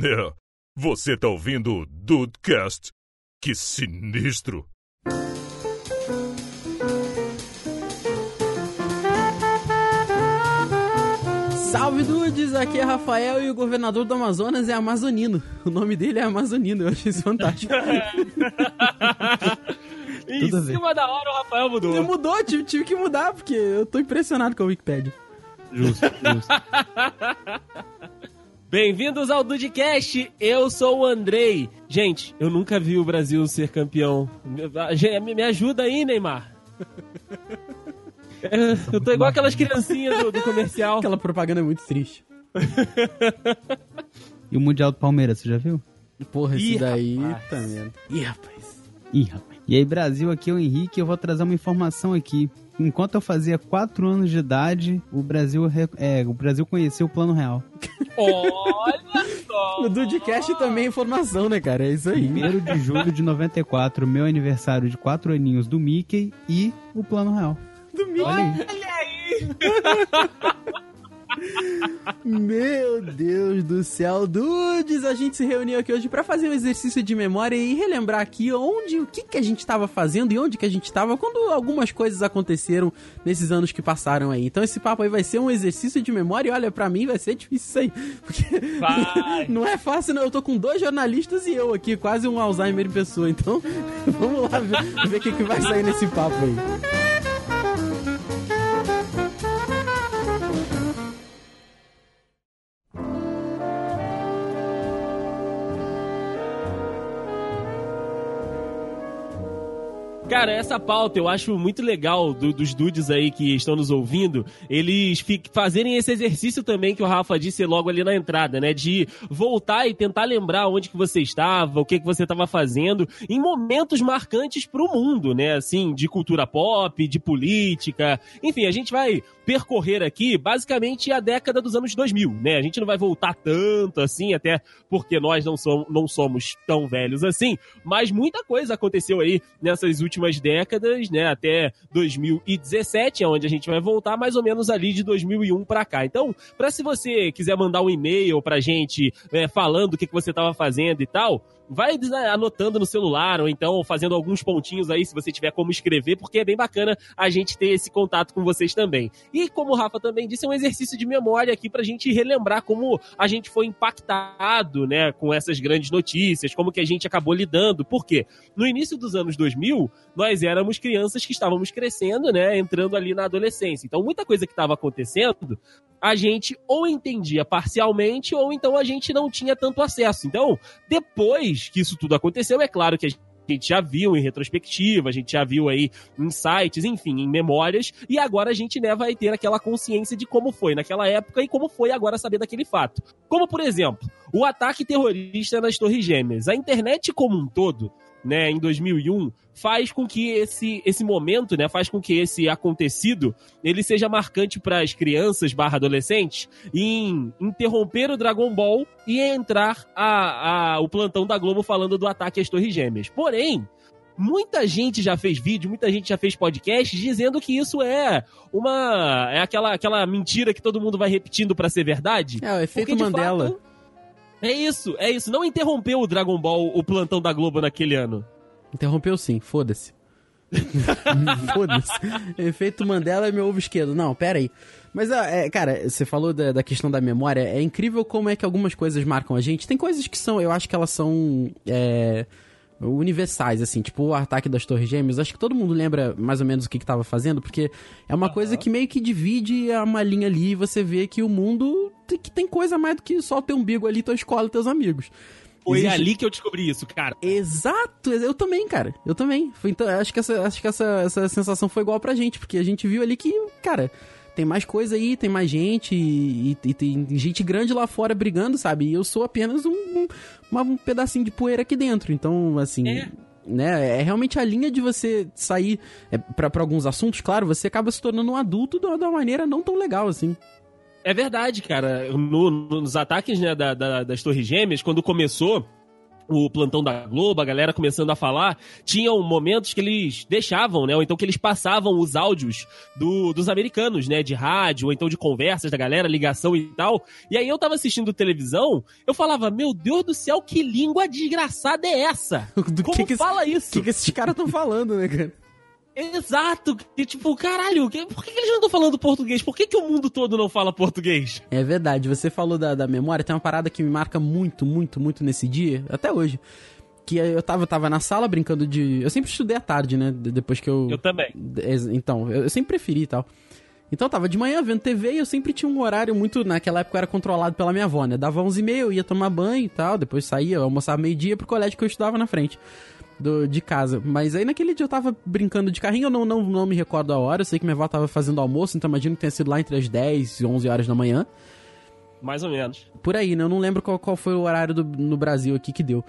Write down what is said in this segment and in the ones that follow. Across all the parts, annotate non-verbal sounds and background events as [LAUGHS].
É, você tá ouvindo o Dudecast? Que sinistro! Salve Dudes, aqui é Rafael e o governador do Amazonas é Amazonino. O nome dele é Amazonino, eu achei isso fantástico. [LAUGHS] em Tudo cima da hora o Rafael mudou. Ele mudou, tive, tive que mudar, porque eu tô impressionado com a Wikipedia. Justo, justo. [LAUGHS] Bem-vindos ao Dudcast, eu sou o Andrei. Gente, eu nunca vi o Brasil ser campeão. Me me ajuda aí, Neymar. [LAUGHS] Eu tô igual aquelas criancinhas do, do comercial. Aquela propaganda é muito triste. E o Mundial do Palmeiras, você já viu? Porra, esse Ih, daí rapaz. tá vendo. Ih, rapaz. Ih, rapaz. E aí, Brasil, aqui é o Henrique eu vou trazer uma informação aqui. Enquanto eu fazia 4 anos de idade, o Brasil, é, o Brasil conheceu o Plano Real. Olha só. [LAUGHS] O Dudcast também é informação, né, cara? É isso aí. 1 de julho de 94, meu aniversário de 4 aninhos do Mickey e o Plano Real. Do Mickey. Olha aí. Olha aí. [LAUGHS] Meu Deus do céu, dudes, a gente se reuniu aqui hoje pra fazer um exercício de memória e relembrar aqui onde, o que que a gente tava fazendo e onde que a gente tava quando algumas coisas aconteceram nesses anos que passaram aí. Então esse papo aí vai ser um exercício de memória e olha, pra mim vai ser difícil isso aí, porque Vai. [LAUGHS] não é fácil não, eu tô com dois jornalistas e eu aqui, quase um Alzheimer em pessoa, então [LAUGHS] vamos lá ver, ver o que que vai sair nesse papo aí. Cara, essa pauta eu acho muito legal do- dos dudes aí que estão nos ouvindo, eles fazerem esse exercício também que o Rafa disse logo ali na entrada, né? De voltar e tentar lembrar onde que você estava, o que que você estava fazendo, em momentos marcantes pro mundo, né? Assim, de cultura pop, de política. Enfim, a gente vai percorrer aqui basicamente a década dos anos 2000, né? A gente não vai voltar tanto assim, até porque nós não somos, não somos tão velhos assim, mas muita coisa aconteceu aí nessas últimas décadas, né, até 2017, é onde a gente vai voltar mais ou menos ali de 2001 pra cá. Então, para se você quiser mandar um e-mail pra gente é, falando o que, que você tava fazendo e tal, vai anotando no celular ou então fazendo alguns pontinhos aí se você tiver como escrever, porque é bem bacana a gente ter esse contato com vocês também. E como o Rafa também disse, é um exercício de memória aqui pra gente relembrar como a gente foi impactado, né, com essas grandes notícias, como que a gente acabou lidando. Por quê? No início dos anos 2000, nós éramos crianças que estávamos crescendo, né, entrando ali na adolescência. Então, muita coisa que estava acontecendo, a gente ou entendia parcialmente ou então a gente não tinha tanto acesso. Então, depois que isso tudo aconteceu, é claro que a gente já viu em retrospectiva, a gente já viu aí em sites, enfim, em memórias, e agora a gente né, vai ter aquela consciência de como foi naquela época e como foi agora saber daquele fato. Como, por exemplo, o ataque terrorista nas Torres Gêmeas. A internet como um todo, né, em 2001, faz com que esse, esse momento, né, faz com que esse acontecido, ele seja marcante para as crianças barra adolescentes em interromper o Dragon Ball e entrar a, a, o plantão da Globo falando do ataque às Torres Gêmeas. Porém, muita gente já fez vídeo, muita gente já fez podcast dizendo que isso é uma é aquela aquela mentira que todo mundo vai repetindo pra ser verdade. É, o efeito Porque, de Mandela. fato, é isso, é isso. Não interrompeu o Dragon Ball, o plantão da Globo naquele ano. Interrompeu sim, foda-se. [LAUGHS] foda-se. Efeito Mandela é meu ovo esquerdo. Não, pera aí. Mas, ah, é, cara, você falou da, da questão da memória. É incrível como é que algumas coisas marcam a gente. Tem coisas que são, eu acho que elas são é, universais, assim. Tipo o ataque das Torres Gêmeas. Acho que todo mundo lembra mais ou menos o que, que tava fazendo, porque é uma coisa que meio que divide uma linha ali e você vê que o mundo tem, que tem coisa mais do que só teu umbigo ali, tua escola e teus amigos. Foi Existe- ali que eu descobri isso, cara. Exato, eu também, cara. Eu também. Foi, então, acho que, essa, acho que essa, essa sensação foi igual pra gente, porque a gente viu ali que, cara, tem mais coisa aí, tem mais gente, e, e tem gente grande lá fora brigando, sabe? E eu sou apenas um, um, um pedacinho de poeira aqui dentro. Então, assim. É. Né, é realmente a linha de você sair é, pra pra alguns assuntos, claro, você acaba se tornando um adulto de uma maneira não tão legal assim. É verdade, cara. No- nos ataques né, da- da- das Torres Gêmeas, quando começou, o plantão da Globo, a galera começando a falar, tinham momentos que eles deixavam, né? Ou então que eles passavam os áudios do, dos americanos, né? De rádio, ou então de conversas da galera, ligação e tal. E aí eu tava assistindo televisão, eu falava, meu Deus do céu, que língua desgraçada é essa? [LAUGHS] Do Como que que fala isso? O que, que esses caras estão falando, né, cara? Exato! E, tipo, caralho, por que, eles não estão falando português? Por que, que o mundo todo não fala português? É verdade, você falou da, da memória, tem uma parada que me marca muito, muito, muito nesse dia, até hoje. Que eu tava, tava na sala brincando de. Eu sempre estudei à tarde, né? de- Depois que eu. Eu também. Então, eu, eu sempre preferi e tal. Então eu tava de manhã vendo TV e eu sempre tinha um horário muito. Naquela época eu era controlado pela minha avó, né? Dava 11h30, eu ia tomar banho e tal, depois saía, eu almoçava meio-dia pro colégio que eu estudava na frente do, de casa. Mas aí naquele dia eu tava brincando de carrinho, eu não, não, não me recordo a hora, eu sei que minha avó tava fazendo almoço, então imagino que tenha sido lá entre as 10 e 11 horas da manhã. Mais ou menos. Por aí, né? Eu não lembro qual, qual foi o horário do- no Brasil aqui que deu.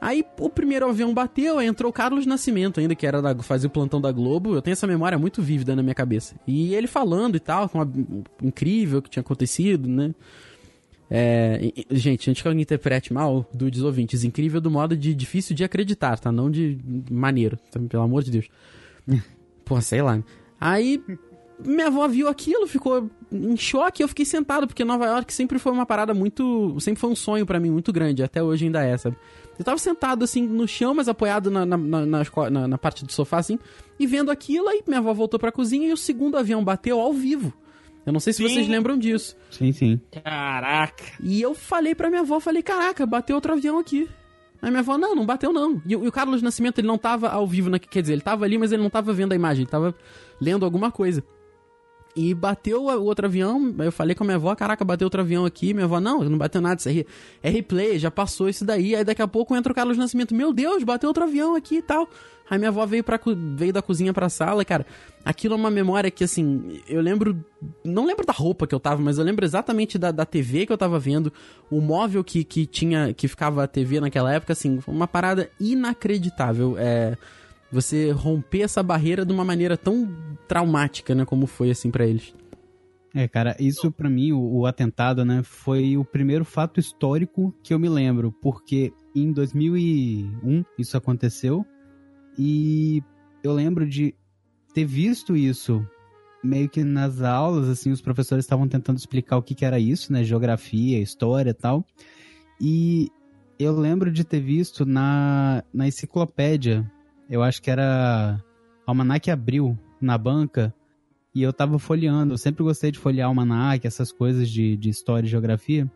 Aí o primeiro avião bateu, aí entrou o Carlos Nascimento ainda, que era da, fazia o plantão da Globo. Eu tenho essa memória muito vívida na minha cabeça. E ele falando e tal, com uma, incrível que tinha acontecido, né? É, gente, antes que alguém interprete mal, dudes ouvintes, incrível do modo de difícil de acreditar, tá? Não de maneiro, tá? pelo amor de Deus. [LAUGHS] Pô, sei lá. Aí minha avó viu aquilo, ficou em choque, eu fiquei sentado, porque Nova York sempre foi uma parada muito. Sempre foi um sonho pra mim muito grande, até hoje ainda é, sabe? Eu tava sentado assim no chão, mas apoiado na, na, na- na parte do sofá, assim, e vendo aquilo, aí minha avó voltou pra cozinha e o segundo avião bateu ao vivo. Eu não sei se Sim. vocês lembram disso. Sim, sim. Caraca. E eu falei pra minha avó, falei, caraca, bateu outro avião aqui. Aí minha avó, não, não bateu não. E, o- e o Carlos Nascimento, ele não tava ao vivo, na, quer dizer, ele tava ali, mas ele não tava vendo a imagem, ele tava lendo alguma coisa. E bateu o outro avião, eu falei com a minha avó, caraca, bateu outro avião aqui. Minha avó, não, não bateu nada, isso aí é replay, já passou isso daí. Aí daqui a pouco entra o Carlos Nascimento, meu Deus, bateu outro avião aqui e tal. Aí minha avó veio, pra, veio da cozinha pra sala, cara. Aquilo é uma memória que, assim, eu lembro. Não lembro da roupa que eu tava, mas eu lembro exatamente da, da TV que eu tava vendo, o móvel que, que tinha. que ficava a TV naquela época, assim, uma parada inacreditável. É. Você romper essa barreira de uma maneira tão traumática, né? Como foi, assim, pra eles. É, cara, isso pra mim, o, o atentado, né, foi o primeiro fato histórico que eu me lembro, porque em 2001 isso aconteceu e eu lembro de ter visto isso meio que nas aulas, assim, os professores estavam tentando explicar o que, que era isso, né, geografia, história e tal, e eu lembro de ter visto na, na enciclopédia, eu acho que era Almanac Abril, na banca, e eu tava folheando. Eu sempre gostei de folhear almanac, essas coisas de, de história e geografia.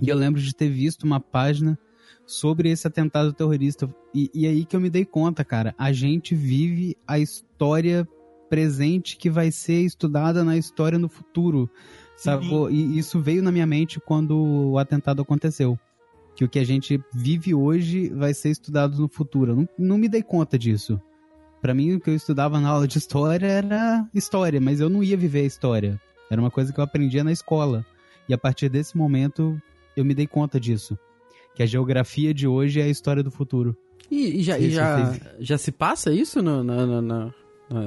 E eu lembro de ter visto uma página sobre esse atentado terrorista. E, e aí que eu me dei conta, cara. A gente vive a história presente que vai ser estudada na história no futuro. Sacou? E isso veio na minha mente quando o atentado aconteceu. Que o que a gente vive hoje vai ser estudado no futuro. Não, não me dei conta disso. Pra mim, o que eu estudava na aula de história era história, mas eu não ia viver a história. Era uma coisa que eu aprendia na escola. E a partir desse momento, eu me dei conta disso. Que a geografia de hoje é a história do futuro. E, e já, e já, já se passa isso no- na- na-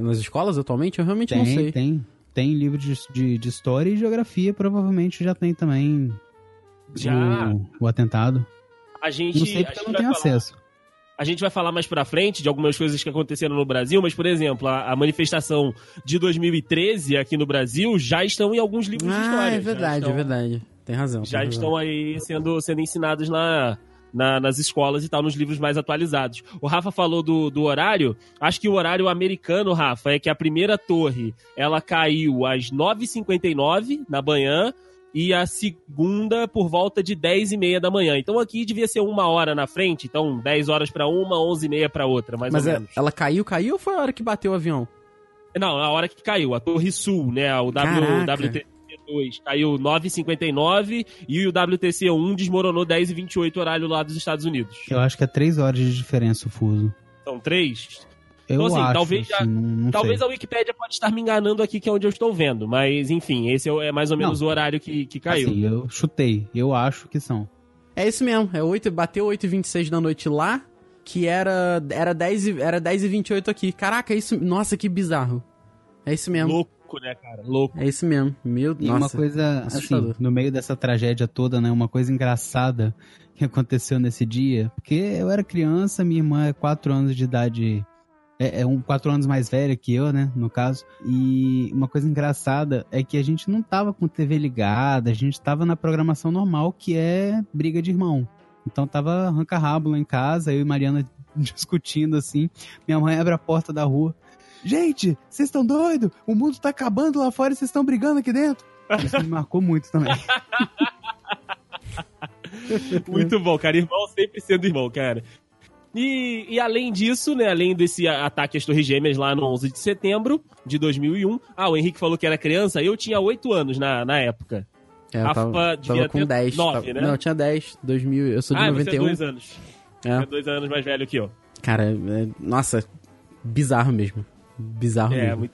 nas escolas atualmente? Eu realmente não Tem, sei. tem. Tem livro de, de, de história e geografia, provavelmente já tem também Já. O, o atentado. A gente. Não sei a porque gente eu não vai tenho falar- acesso. A gente vai falar mais pra frente de algumas coisas que aconteceram no Brasil, mas, por exemplo, a, a manifestação de 2013 aqui no Brasil já estão em alguns livros de história. Ah, é verdade, estão- é verdade. Tem razão. Já tem razão. estão aí sendo, sendo ensinados na, na- nas escolas e tal, nos livros mais atualizados. O Rafa falou do, do horário. Acho que o horário americano, Rafa, é que a primeira torre ela caiu às 9h59 na manhã e a segunda por volta de 10 e meia da manhã. Então aqui devia ser uma hora na frente, então 10 horas pra uma, 11 e meia pra outra, mais Mas ou é- menos. ela caiu, caiu ou foi a hora que bateu o avião? Não, na hora que caiu, a Torre Sul, né, o Caraca. w, WTC2 caiu 9h59 e o WTC1 desmoronou 10h28 horário lá dos Estados Unidos. Eu acho que é três horas de diferença o fuso. São três? Eu Então, assim, acho, talvez já- assim, não, não Talvez sei. a Wikipédia pode estar me enganando aqui, que é onde eu estou vendo. Mas, enfim, esse é é mais ou menos Não. o horário que, que caiu. Assim, eu chutei. Eu acho que são. É isso mesmo, é 8, bateu 8h26 da noite lá, que era, era, 10 e, era 10 e 28 aqui. Caraca, isso. Nossa, que bizarro. É isso mesmo. louco, né, cara? Louco. É isso mesmo. Meu E nossa. uma coisa, assustador. assim, no meio dessa tragédia toda, né? Uma coisa engraçada [LAUGHS] que aconteceu nesse dia. Porque eu era criança, minha irmã é 4 anos de idade. É, é um 4 anos mais velha que eu, né? No caso. E uma coisa engraçada é que a gente não tava com TV ligada, a gente tava na programação normal, que é briga de irmão. Então tava arranca-rabo lá em casa, eu e Mariana [LAUGHS] discutindo assim. Minha mãe abre a porta da rua. Gente, vocês estão doidos? O mundo tá acabando lá fora e vocês estão brigando aqui dentro. Isso me marcou muito também. [LAUGHS] Muito bom, cara. Irmão sempre sendo irmão, cara. E, e além disso, né, além desse ataque às Torres Gêmeas lá no 11 de setembro de 2001, ah, o Henrique falou que era criança, eu tinha 8 anos na, na época. É, Rafa tava, devia tava com ter 10. nove, tava- né? Não, eu tinha 10. 2000, eu sou de ah, você é 91. dois anos. É. É dois anos mais velho que eu. Cara, é- nossa, bizarro mesmo. Bizarro É, mesmo. muito.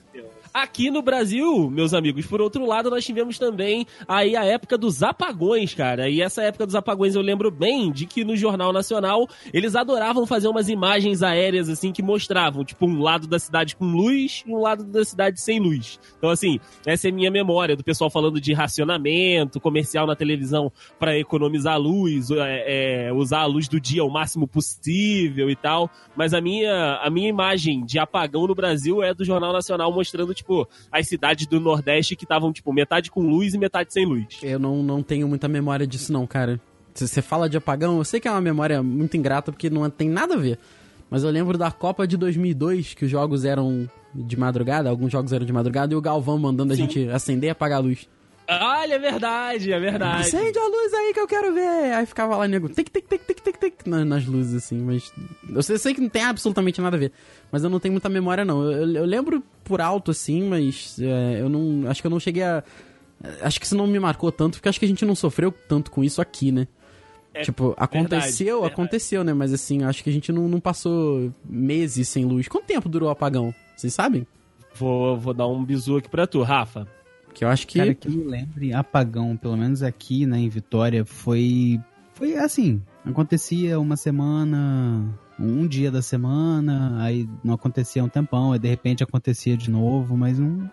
Aqui no Brasil, meus amigos, por outro lado, nós tivemos também aí a época dos apagões, cara. E essa época dos apagões eu lembro bem de que no Jornal Nacional eles adoravam fazer umas imagens aéreas assim que mostravam, tipo, um lado da cidade com luz e um lado da cidade sem luz. Então, assim, essa é minha memória do pessoal falando de racionamento, comercial na televisão para economizar luz, é, é, usar a luz do dia o máximo possível e tal. Mas a minha, a minha imagem de apagão no Brasil é do Jornal Nacional mostrando, tipo, as cidades do Nordeste que estavam, tipo, metade com luz e metade sem luz. Eu não, não tenho muita memória disso, não, cara. Se você fala de apagão, eu sei que é uma memória muito ingrata porque não tem nada a ver. Mas eu lembro da Copa de 2002, que os jogos eram de madrugada, alguns jogos eram de madrugada, e o Galvão mandando Sim. a gente acender e apagar a luz. Olha, é verdade, é verdade. Acende a luz aí que eu quero ver! Aí ficava lá, nego, tic, tic, tic, tic, tic, tic, na- nas luzes, assim, mas... Eu sei, sei que não tem absolutamente nada a ver, mas eu não tenho muita memória, não. Eu, eu- lembro por alto, assim, mas é, eu não... Acho que eu não cheguei a... Acho que isso não me marcou tanto, porque acho que a gente não sofreu tanto com isso aqui, né? É tipo, aconteceu, verdade. aconteceu, né? Mas assim, acho que a gente não, não passou meses sem luz. Quanto tempo durou o apagão? Vocês sabem? Vou, vou dar um bisu aqui pra tu, Rafa. Que eu acho que... Cara, que me lembre, apagão, pelo menos aqui, né, em Vitória, foi. Foi assim. Acontecia uma semana, um dia da semana, aí não acontecia um tempão, aí de repente acontecia de novo, mas não,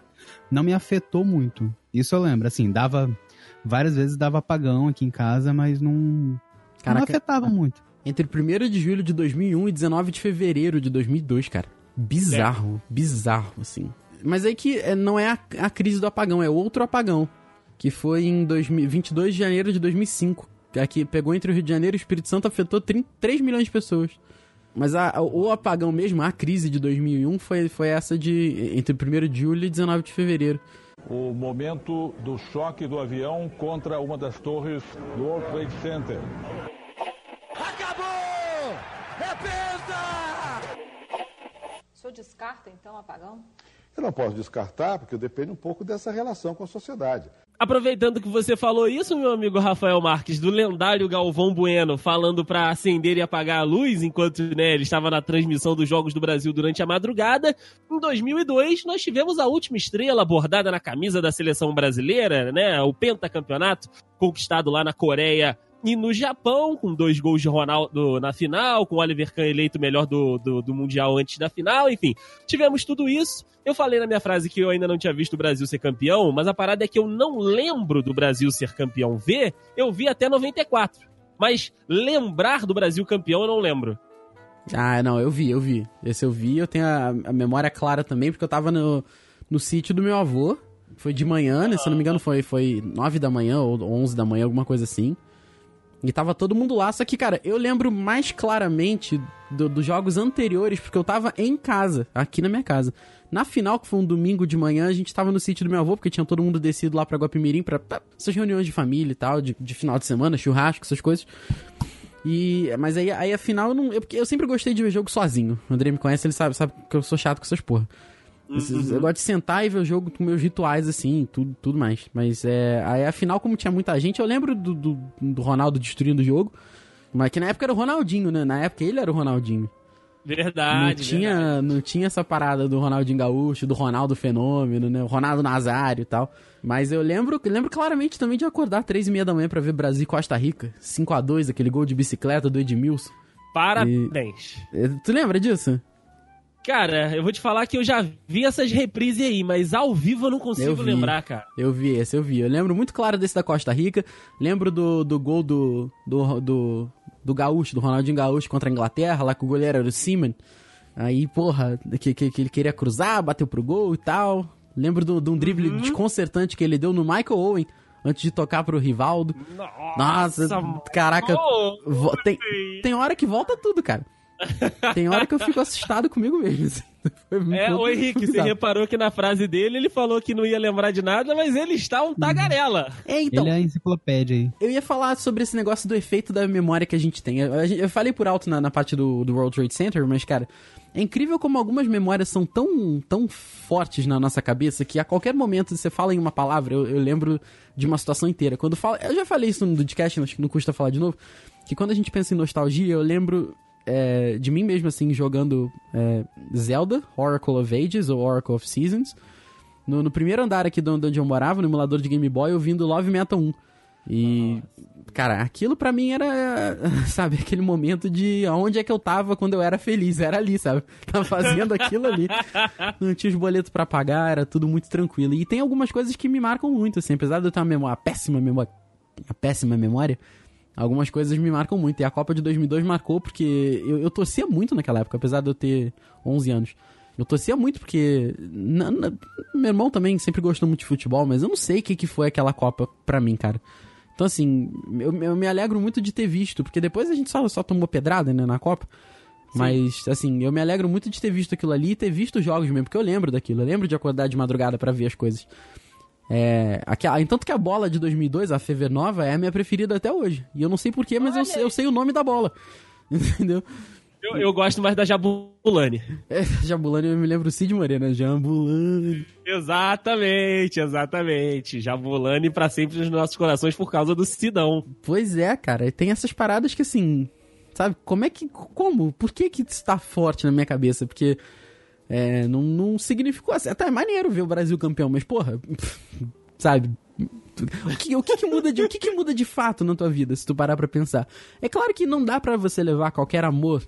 não me afetou muito. Isso eu lembro, assim, dava. Várias vezes dava apagão aqui em casa, mas não. não Caraca, afetava muito. Entre 1 de julho de 2001 e 19 de fevereiro de 2002, cara. Bizarro, bizarro, assim. Mas aí que é, não é a, a crise do apagão, é outro apagão. Que foi em 2000, 22 de janeiro de 2005. que Aqui pegou entre o Rio de Janeiro e o Espírito Santo, afetou 30, 3 milhões de pessoas. Mas a- o apagão mesmo, a crise de 2001, foi, foi essa de entre 1 de julho e 19 de fevereiro. o momento do choque do avião contra uma das torres do World Trade Center. O senhor descarta, então, apagão? Eu não posso descartar, porque depende um pouco dessa relação com a sociedade. Aproveitando que você falou isso, meu amigo Rafael Marques, do lendário Galvão Bueno, falando pra acender e apagar a luz enquanto né, ele estava na transmissão dos Jogos do Brasil durante a madrugada, em 2002 nós tivemos a última estrela bordada na camisa da seleção brasileira, né, o pentacampeonato, conquistado lá na Coreia e no Japão, com dois gols de Ronaldo na final, com o Oliver Kahn eleito melhor do, do, do Mundial antes da final, enfim. Tivemos tudo isso. Eu falei na minha frase que eu ainda não tinha visto o Brasil ser campeão, mas a parada é que eu não lembro do Brasil ser campeão V, eu vi até 94. Mas lembrar do Brasil campeão eu não lembro. Ah, não, eu vi, eu vi. Esse eu vi, eu tenho a, a memória clara também, porque eu tava no, no sítio do meu avô. Foi de manhã, né? Se eu não me engano, foi, foi 9 da manhã ou 11 da manhã, alguma coisa assim. E tava todo mundo lá. Só que, cara, eu lembro mais claramente do- dos jogos anteriores, porque eu tava em casa, aqui na minha casa. Na final, que foi um domingo de manhã, a gente tava no sítio do meu avô, porque tinha todo mundo descido lá pra Guapimirim pra, pra essas reuniões de família e tal, de, de final de semana, churrasco, essas coisas. E, mas aí, aí afinal, eu, não, eu, eu sempre gostei de ver jogo sozinho. O André me conhece, ele sabe, sabe que eu sou chato com essas porra. Esses- Eu gosto de sentar e ver o jogo com meus rituais, assim, tudo, tudo mais. Mas é. Aí afinal, como tinha muita gente, eu lembro do, do, do Ronaldo destruindo o jogo. Mas que na época era o Ronaldinho, né? Na época ele era o Ronaldinho. Verdade. não, tinha, verdade. não tinha essa parada do Ronaldinho Gaúcho, do Ronaldo Fenômeno, né? O Ronaldo Nazário e tal. Mas eu lembro, lembro claramente também de acordar três e meia da manhã pra ver Brasil e Costa Rica. 5 a 2 aquele gol de bicicleta do Edmilson. Parabéns. Eh, Tu lembra disso? Cara, eu vou te falar que eu já vi essas reprises aí, mas ao vivo eu não consigo Eu vi. lembrar, cara. Eu vi esse, eu vi. Eu lembro muito claro desse da Costa Rica. Lembro do, do gol do, do, do, do Gaúcho, do Ronaldinho Gaúcho contra a Inglaterra, lá que o goleiro era o Seaman. Aí, porra, que, que, que ele queria cruzar, bateu pro gol e tal. Lembro de um drible Uhum. desconcertante que ele deu no Michael Owen antes de tocar pro Rivaldo. Nossa, caraca. Ô, vo- tem, tem hora que volta tudo, cara. Tem hora que eu fico assustado comigo mesmo. assim. [LAUGHS] Foi É, ô Henrique, você reparou que na frase dele ele falou que não ia lembrar de nada, mas ele está um tagarela. É, então, Ele é a enciclopédia aí. Eu ia falar sobre esse negócio do efeito da memória que a gente tem. Eu, eu falei por alto na, na parte do, do World Trade Center, mas, cara, é incrível como algumas memórias são tão, tão fortes na nossa cabeça que a qualquer momento você fala em uma palavra, eu, eu lembro de uma situação inteira. Quando fala, eu já falei isso no podcast, acho que não custa falar de novo, que quando a gente pensa em nostalgia, eu lembro é, de mim mesmo, assim, jogando é, Zelda, Oracle of Ages ou Oracle of Seasons. No, no primeiro andar aqui de onde eu morava, no emulador de Game Boy, ouvindo Love Metal 1. E, cara, aquilo pra mim era, [LAUGHS] sabe, aquele momento de onde é que eu tava quando eu era feliz. Era ali, sabe? [LAUGHS] Tava fazendo aquilo ali. Não tinha os boletos pra pagar, era tudo muito tranquilo. E tem algumas coisas que me marcam muito, assim, apesar de eu ter uma memória, uma péssima memória, uma péssima memória, algumas coisas me marcam muito. E a Copa de 2002 marcou porque eu, eu torcia muito naquela época, apesar de eu ter 11 anos. Eu torcia muito porque. na- na- meu irmão também sempre gostou muito de futebol, mas eu não sei o que, que foi aquela Copa pra mim, cara. Então, assim, eu, eu me alegro muito de ter visto, porque depois a gente só, só tomou pedrada, né, na Copa. Mas, assim, eu me alegro muito de ter visto aquilo ali e ter visto os jogos mesmo, porque eu lembro daquilo. Eu lembro de acordar de madrugada pra ver as coisas. É, aquela, tanto que a bola de 2002, a Fever Nova, é a minha preferida até hoje. E eu não sei porquê, mas eu, sei- eu sei o nome da bola. [LAUGHS] Entendeu? Eu, eu gosto mais da Jabulani. É, [LAUGHS] Jabulani, eu me lembro o Cid Moreira, Jabulani. Exatamente, exatamente. Jabulani pra sempre nos nossos corações por causa do Sidão. Pois é, cara, tem essas paradas que assim, sabe, como é que, como, por que que isso tá forte na minha cabeça? Porque é, não, não significou assim, até é maneiro ver o Brasil campeão, mas porra, [LAUGHS] sabe, o que, o que que muda de, o que que muda de fato na tua vida, se tu parar pra pensar? É claro que não dá pra você levar qualquer amor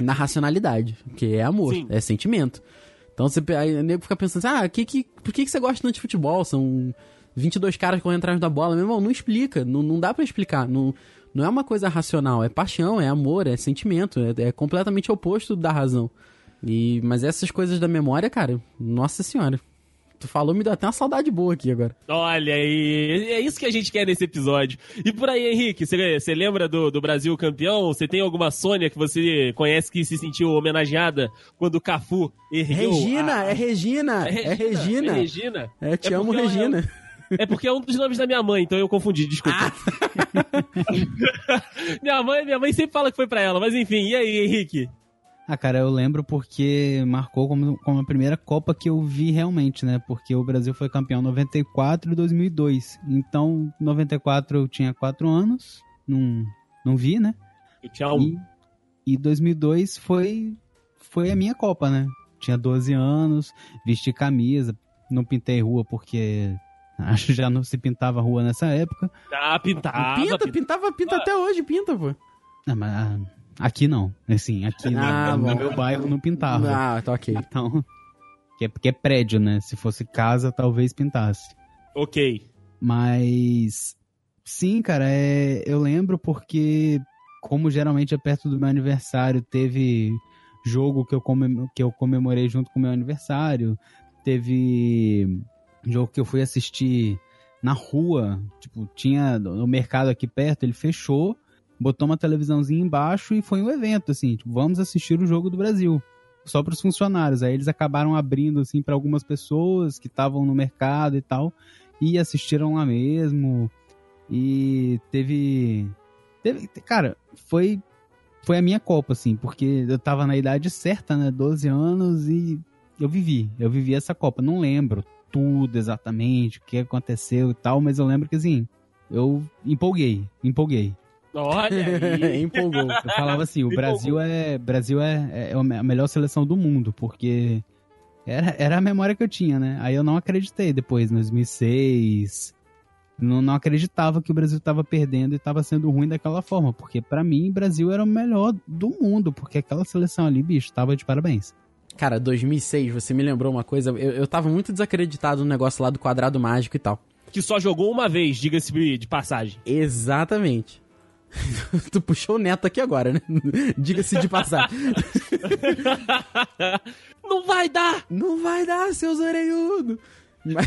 na racionalidade, porque é amor, Sim. é sentimento. Então você aí, o nego fica pensando assim, ah, que, que, por que, que você gosta tanto de futebol? São 22 caras correndo atrás da bola. Meu irmão, não explica, não, não dá pra explicar. Não, não é uma coisa racional, é paixão, é amor, é sentimento, é, é completamente oposto da razão. E, mas essas coisas da memória, cara, nossa senhora. Tu falou, me deu até uma saudade boa aqui agora. Olha aí, é isso que a gente quer nesse episódio. E por aí, Henrique, você lembra do, do Brasil campeão? Você tem alguma Sônia que você conhece que se sentiu homenageada quando o Cafu ergueu Regina, a- é Regina, é Regina. É Regina? É, te É amo, ela- Regina. É porque é um dos nomes da minha mãe, então eu confundi, desculpa. Ah. [LAUGHS] minha mãe, minha mãe sempre fala que foi pra ela, mas enfim, e aí, Henrique? Ah, cara, eu lembro porque marcou como, como a primeira Copa que eu vi realmente, né? Porque o Brasil foi campeão em 94 e 2002. Então, 94 eu tinha 4 anos, não, não vi, né? Tchau. E, e 2002 foi, foi a minha Copa, né? Tinha 12 anos, vesti camisa, não pintei rua porque [LAUGHS] acho que já não se pintava rua nessa época. Ah, pintava. pinta, pintava. pintava, pinta até hoje, pinta, pô. Ah, mas, ah, aqui não, assim, aqui Ah, no, no meu bairro não pintava. Ah, tá ok. Então, que é, porque é prédio, né? Se fosse casa, talvez pintasse. Ok. Mas, sim, cara, é, eu lembro porque, como geralmente é perto do meu aniversário, teve jogo que eu, comem- que eu comemorei junto com o meu aniversário, teve jogo que eu fui assistir na rua, tipo, tinha no mercado aqui perto, ele fechou, botou uma televisãozinha embaixo e foi um evento, assim, tipo, vamos assistir o jogo do Brasil. Só para os funcionários. Aí eles acabaram abrindo, assim, para algumas pessoas que estavam no mercado e tal e assistiram lá mesmo. E teve. teve cara, foi. Foi a minha Copa, assim, porque eu tava na idade certa, né? 12 anos e eu vivi. Eu vivi essa Copa. Não lembro tudo exatamente, o que aconteceu e tal, mas eu lembro que, assim, eu empolguei, empolguei. Olha aí. [LAUGHS] Empolgou. Eu falava assim, o Brasil é Brasil é, é a melhor seleção do mundo, porque era, era a memória que eu tinha, né? Aí eu não acreditei depois, em 2006. Não, não acreditava que o Brasil estava perdendo e estava sendo ruim daquela forma, porque pra mim o Brasil era o melhor do mundo, porque aquela seleção ali, bicho, tava de parabéns. Cara, 2006, você me lembrou uma coisa. Eu, eu tava muito desacreditado no negócio lá do quadrado mágico e tal. Que só jogou uma vez, diga-se de passagem. Exatamente. [LAUGHS] tu puxou o neto aqui agora, né? [LAUGHS] Diga-se de passar. [LAUGHS] Não vai dar! Não vai dar, seus orelhudos! Mas,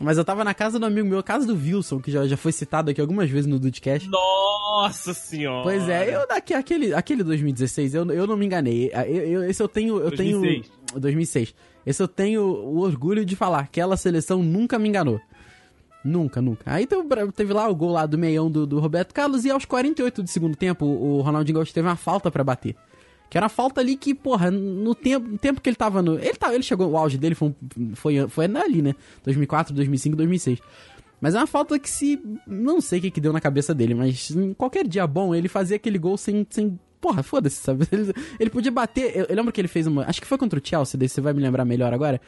mas eu tava na casa do amigo meu, casa do Wilson, que já, já foi citado aqui algumas vezes no Dudcast. Nossa senhora! Pois é, eu daqui, aquele, aquele 2016, eu, eu não me enganei. Eu, eu- esse eu tenho. Eu 2006. tenho. 2006. Esse eu tenho o orgulho de falar. Aquela seleção nunca me enganou. Nunca, nunca. Aí teve, lá o gol lá do meião do, do Roberto Carlos e aos 48 do segundo tempo o, Ronaldinho Gaúcho teve uma falta pra bater. Que era uma falta ali que, porra, no tempo, tempo que ele tava no. Ele, tava, ele chegou, o auge dele foi, foi, foi ali, né? 2004, 2005, 2006. Mas é uma falta que se. Não sei o que, que deu na cabeça dele, mas em qualquer dia bom ele fazia aquele gol sem. sem porra, foda-se, sabe? Ele, [LAUGHS] ele podia bater. Eu, eu lembro que ele fez uma. Acho que foi contra o Chelsea, daí você vai me lembrar melhor agora.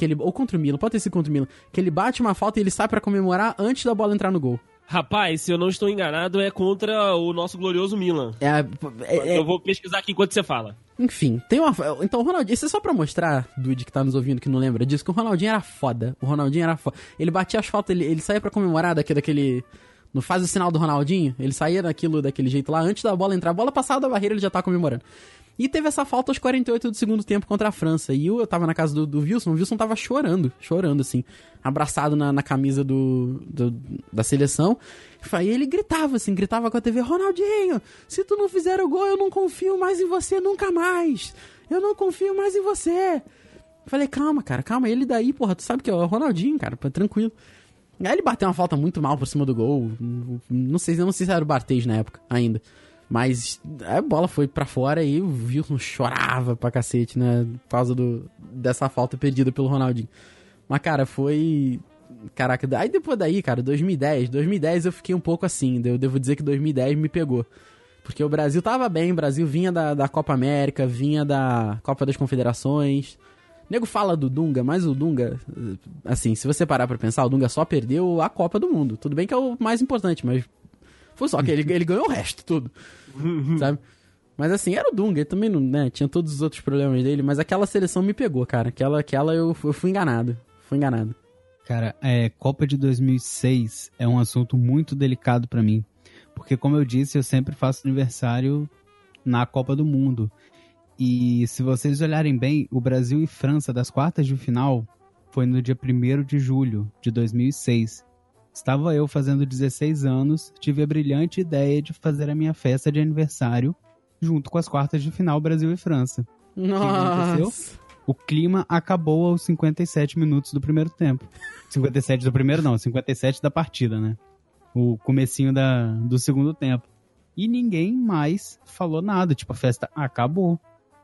Que ele, ou contra o Milan, pode ter sido contra o Milan. Que ele bate uma falta e ele sai pra comemorar antes da bola entrar no gol. Rapaz, se eu não estou enganado, é contra o nosso glorioso Milan. É, é- é- Eu vou pesquisar aqui enquanto você fala. Enfim, tem uma. Então, o Ronaldinho, isso é só pra mostrar, Dude, que tá nos ouvindo, que não lembra disso, que o Ronaldinho era foda. O Ronaldinho era foda. Ele batia as faltas, ele, ele saía pra comemorar daqui, daquele. Não faz o sinal do Ronaldinho, ele saía daquilo, daquele jeito lá, antes da bola entrar. A bola passada da barreira, ele já tá comemorando. E teve essa falta aos 48 do segundo tempo contra a França. E eu, eu tava na casa do, do Wilson, o Wilson tava chorando, chorando, assim, abraçado na, na camisa do, do- da seleção. E ele gritava, assim, gritava com a TV: Ronaldinho, se tu não fizer o gol, eu não confio mais em você nunca mais. Eu não confio mais em você. Falei, calma, cara, calma. Ele daí, porra, tu sabe que é o Ronaldinho, cara, tranquilo. Aí ele bateu uma falta muito mal por cima do gol. Não sei, não sei se era o Bartês na época ainda. Mas a bola foi pra fora e o Wilson chorava pra cacete, né? Por causa do, dessa falta perdida pelo Ronaldinho. Mas, cara, foi. Caraca, aí depois daí, cara, 2010. 2010 eu fiquei um pouco assim. Eu devo dizer que 2010 me pegou. Porque o Brasil tava bem, o Brasil vinha da, da Copa América, vinha da Copa das Confederações. O nego fala do Dunga, mas o Dunga, assim, se você parar pra pensar, o Dunga só perdeu a Copa do Mundo. Tudo bem que é o mais importante, mas foi só que ele, ele ganhou o resto tudo, sabe? Mas assim, era o Dunga, ele também não, né, tinha todos os outros problemas dele, mas aquela seleção me pegou, cara. Aquela, aquela eu, eu fui enganado, fui enganado. Cara, é, Copa de 2006 é um assunto muito delicado pra mim. Porque, como eu disse, eu sempre faço aniversário na Copa do Mundo. E se vocês olharem bem, o Brasil e França das quartas de final foi no dia 1 de julho de 2006. Estava eu fazendo 16 anos, tive a brilhante ideia de fazer a minha festa de aniversário junto com as quartas de final Brasil e França. Nossa. aconteceu? O clima acabou aos 57 minutos do primeiro tempo. 57 do primeiro não, 57 da partida, né? O comecinho da, do segundo tempo. E ninguém mais falou nada, tipo, a festa acabou.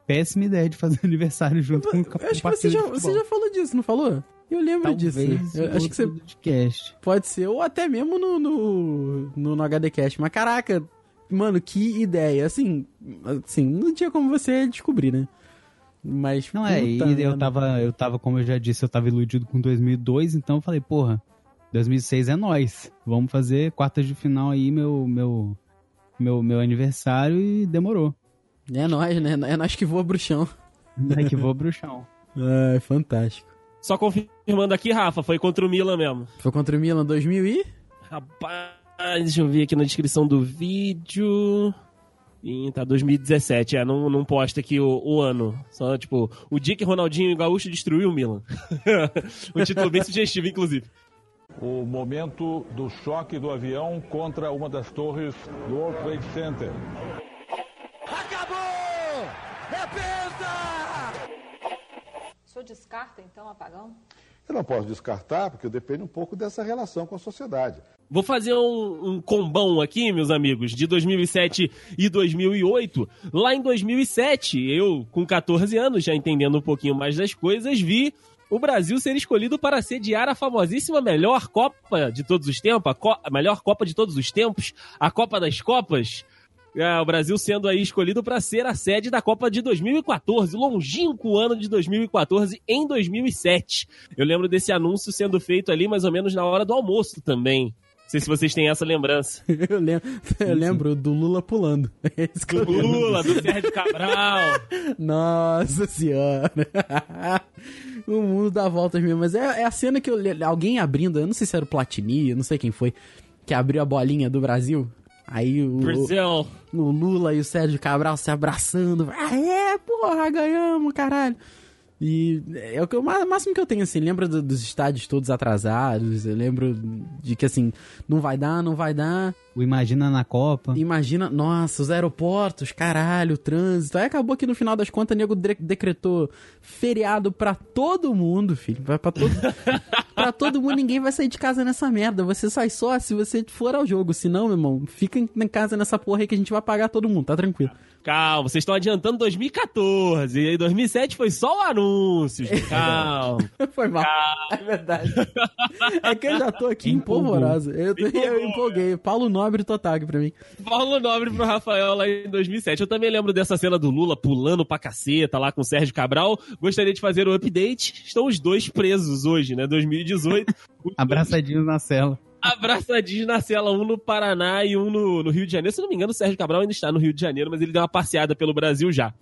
Péssima ideia de fazer [LAUGHS] aniversário junto com o Eu acho que você já, você já falou disso, não falou? Eu lembro disso. Eu acho que você podcast. pode ser, ou até mesmo no, no, no, no HDcast. Mas caraca, mano, que ideia. Assim, assim, não tinha como você descobrir, né? Mas. Não é, e puta eu tava, eu tava, como eu já disse, eu tava iludido com 2002, então eu falei, porra, 2006 é nós. Vamos fazer quartas de final aí, meu, meu, meu, meu aniversário e demorou. É nós, né? É nós que voa bruxão. Daí que vou pro chão. É, [LAUGHS] fantástico. Só confirmando aqui, Rafa, foi contra o Milan mesmo. Foi contra o Milan 2000 e. Rapaz, deixa eu ver aqui na descrição do vídeo. Ih, tá 2017, é, não, não posta aqui o, o ano. Só, tipo, o dia que Ronaldinho e Gaúcho destruiu o Milan. [LAUGHS] o título bem sugestivo, inclusive. O momento do choque do avião contra uma das torres do World Trade Center. Descarta, então, apagão? Eu não posso descartar, porque depende um pouco dessa relação com a sociedade. Vou fazer um, um combão aqui, meus amigos, de 2007 e 2008. Lá em 2007, eu, com 14 anos, já entendendo um pouquinho mais das coisas, vi o Brasil ser escolhido para sediar a famosíssima melhor Copa de todos os tempos, a, co- a melhor Copa de todos os tempos, a Copa das Copas. É, o Brasil sendo aí escolhido para ser a sede da Copa de 2014, longínquo ano de 2014 em 2007. Eu lembro desse anúncio sendo feito ali mais ou menos na hora do almoço também. Não sei se vocês têm essa lembrança. [LAUGHS] Eu lembro, [LAUGHS] eu lembro do Lula pulando. [LAUGHS] É Do. Lula, do Sérgio Cabral. Nossa senhora. o mundo dá voltas mesmo. Mas é, é a cena que eu, alguém abrindo, eu não sei se era o Platini, eu não sei quem foi, que abriu a bolinha do Brasil. Aí o, Brasil. o Lula e o Sérgio Cabral se abraçando. Ah, é, porra, ganhamos, caralho. E é o que o máximo que eu tenho, assim, lembro do- dos estádios todos atrasados, eu lembro de que, assim, não vai dar, não vai dar. O Imagina na Copa. Imagina, nossa, os aeroportos, caralho, o trânsito. Aí acabou que no final das contas o nego de- decretou feriado pra todo mundo, filho. Vai pra todo, [LAUGHS] pra todo mundo, ninguém vai sair de casa nessa merda. Você sai só se você for ao jogo. Se não, meu irmão, fica em em casa nessa porra aí que a gente vai pagar todo mundo, tá tranquilo. Calma, vocês estão adiantando 2014. E aí 2007 foi só o anúncio. gente. [LAUGHS] Calma. [LAUGHS] Foi mal. É verdade. É que eu já tô aqui [LAUGHS] empolvorosa. Eu, eu empolguei. Paulo Nobre total aqui pra mim. Paulo Nobre pro Rafael lá em 2007. Eu também lembro dessa cena do Lula pulando pra caceta lá com o Sérgio Cabral. Gostaria de fazer o update. Estão os dois presos hoje, né? 2018. Os Abraçadinhos na cela. Abraçadinhos na cela, um no Paraná e um no, no Rio de Janeiro. Se não me engano, o Sérgio Cabral ainda está no Rio de Janeiro, mas ele deu uma passeada pelo Brasil já.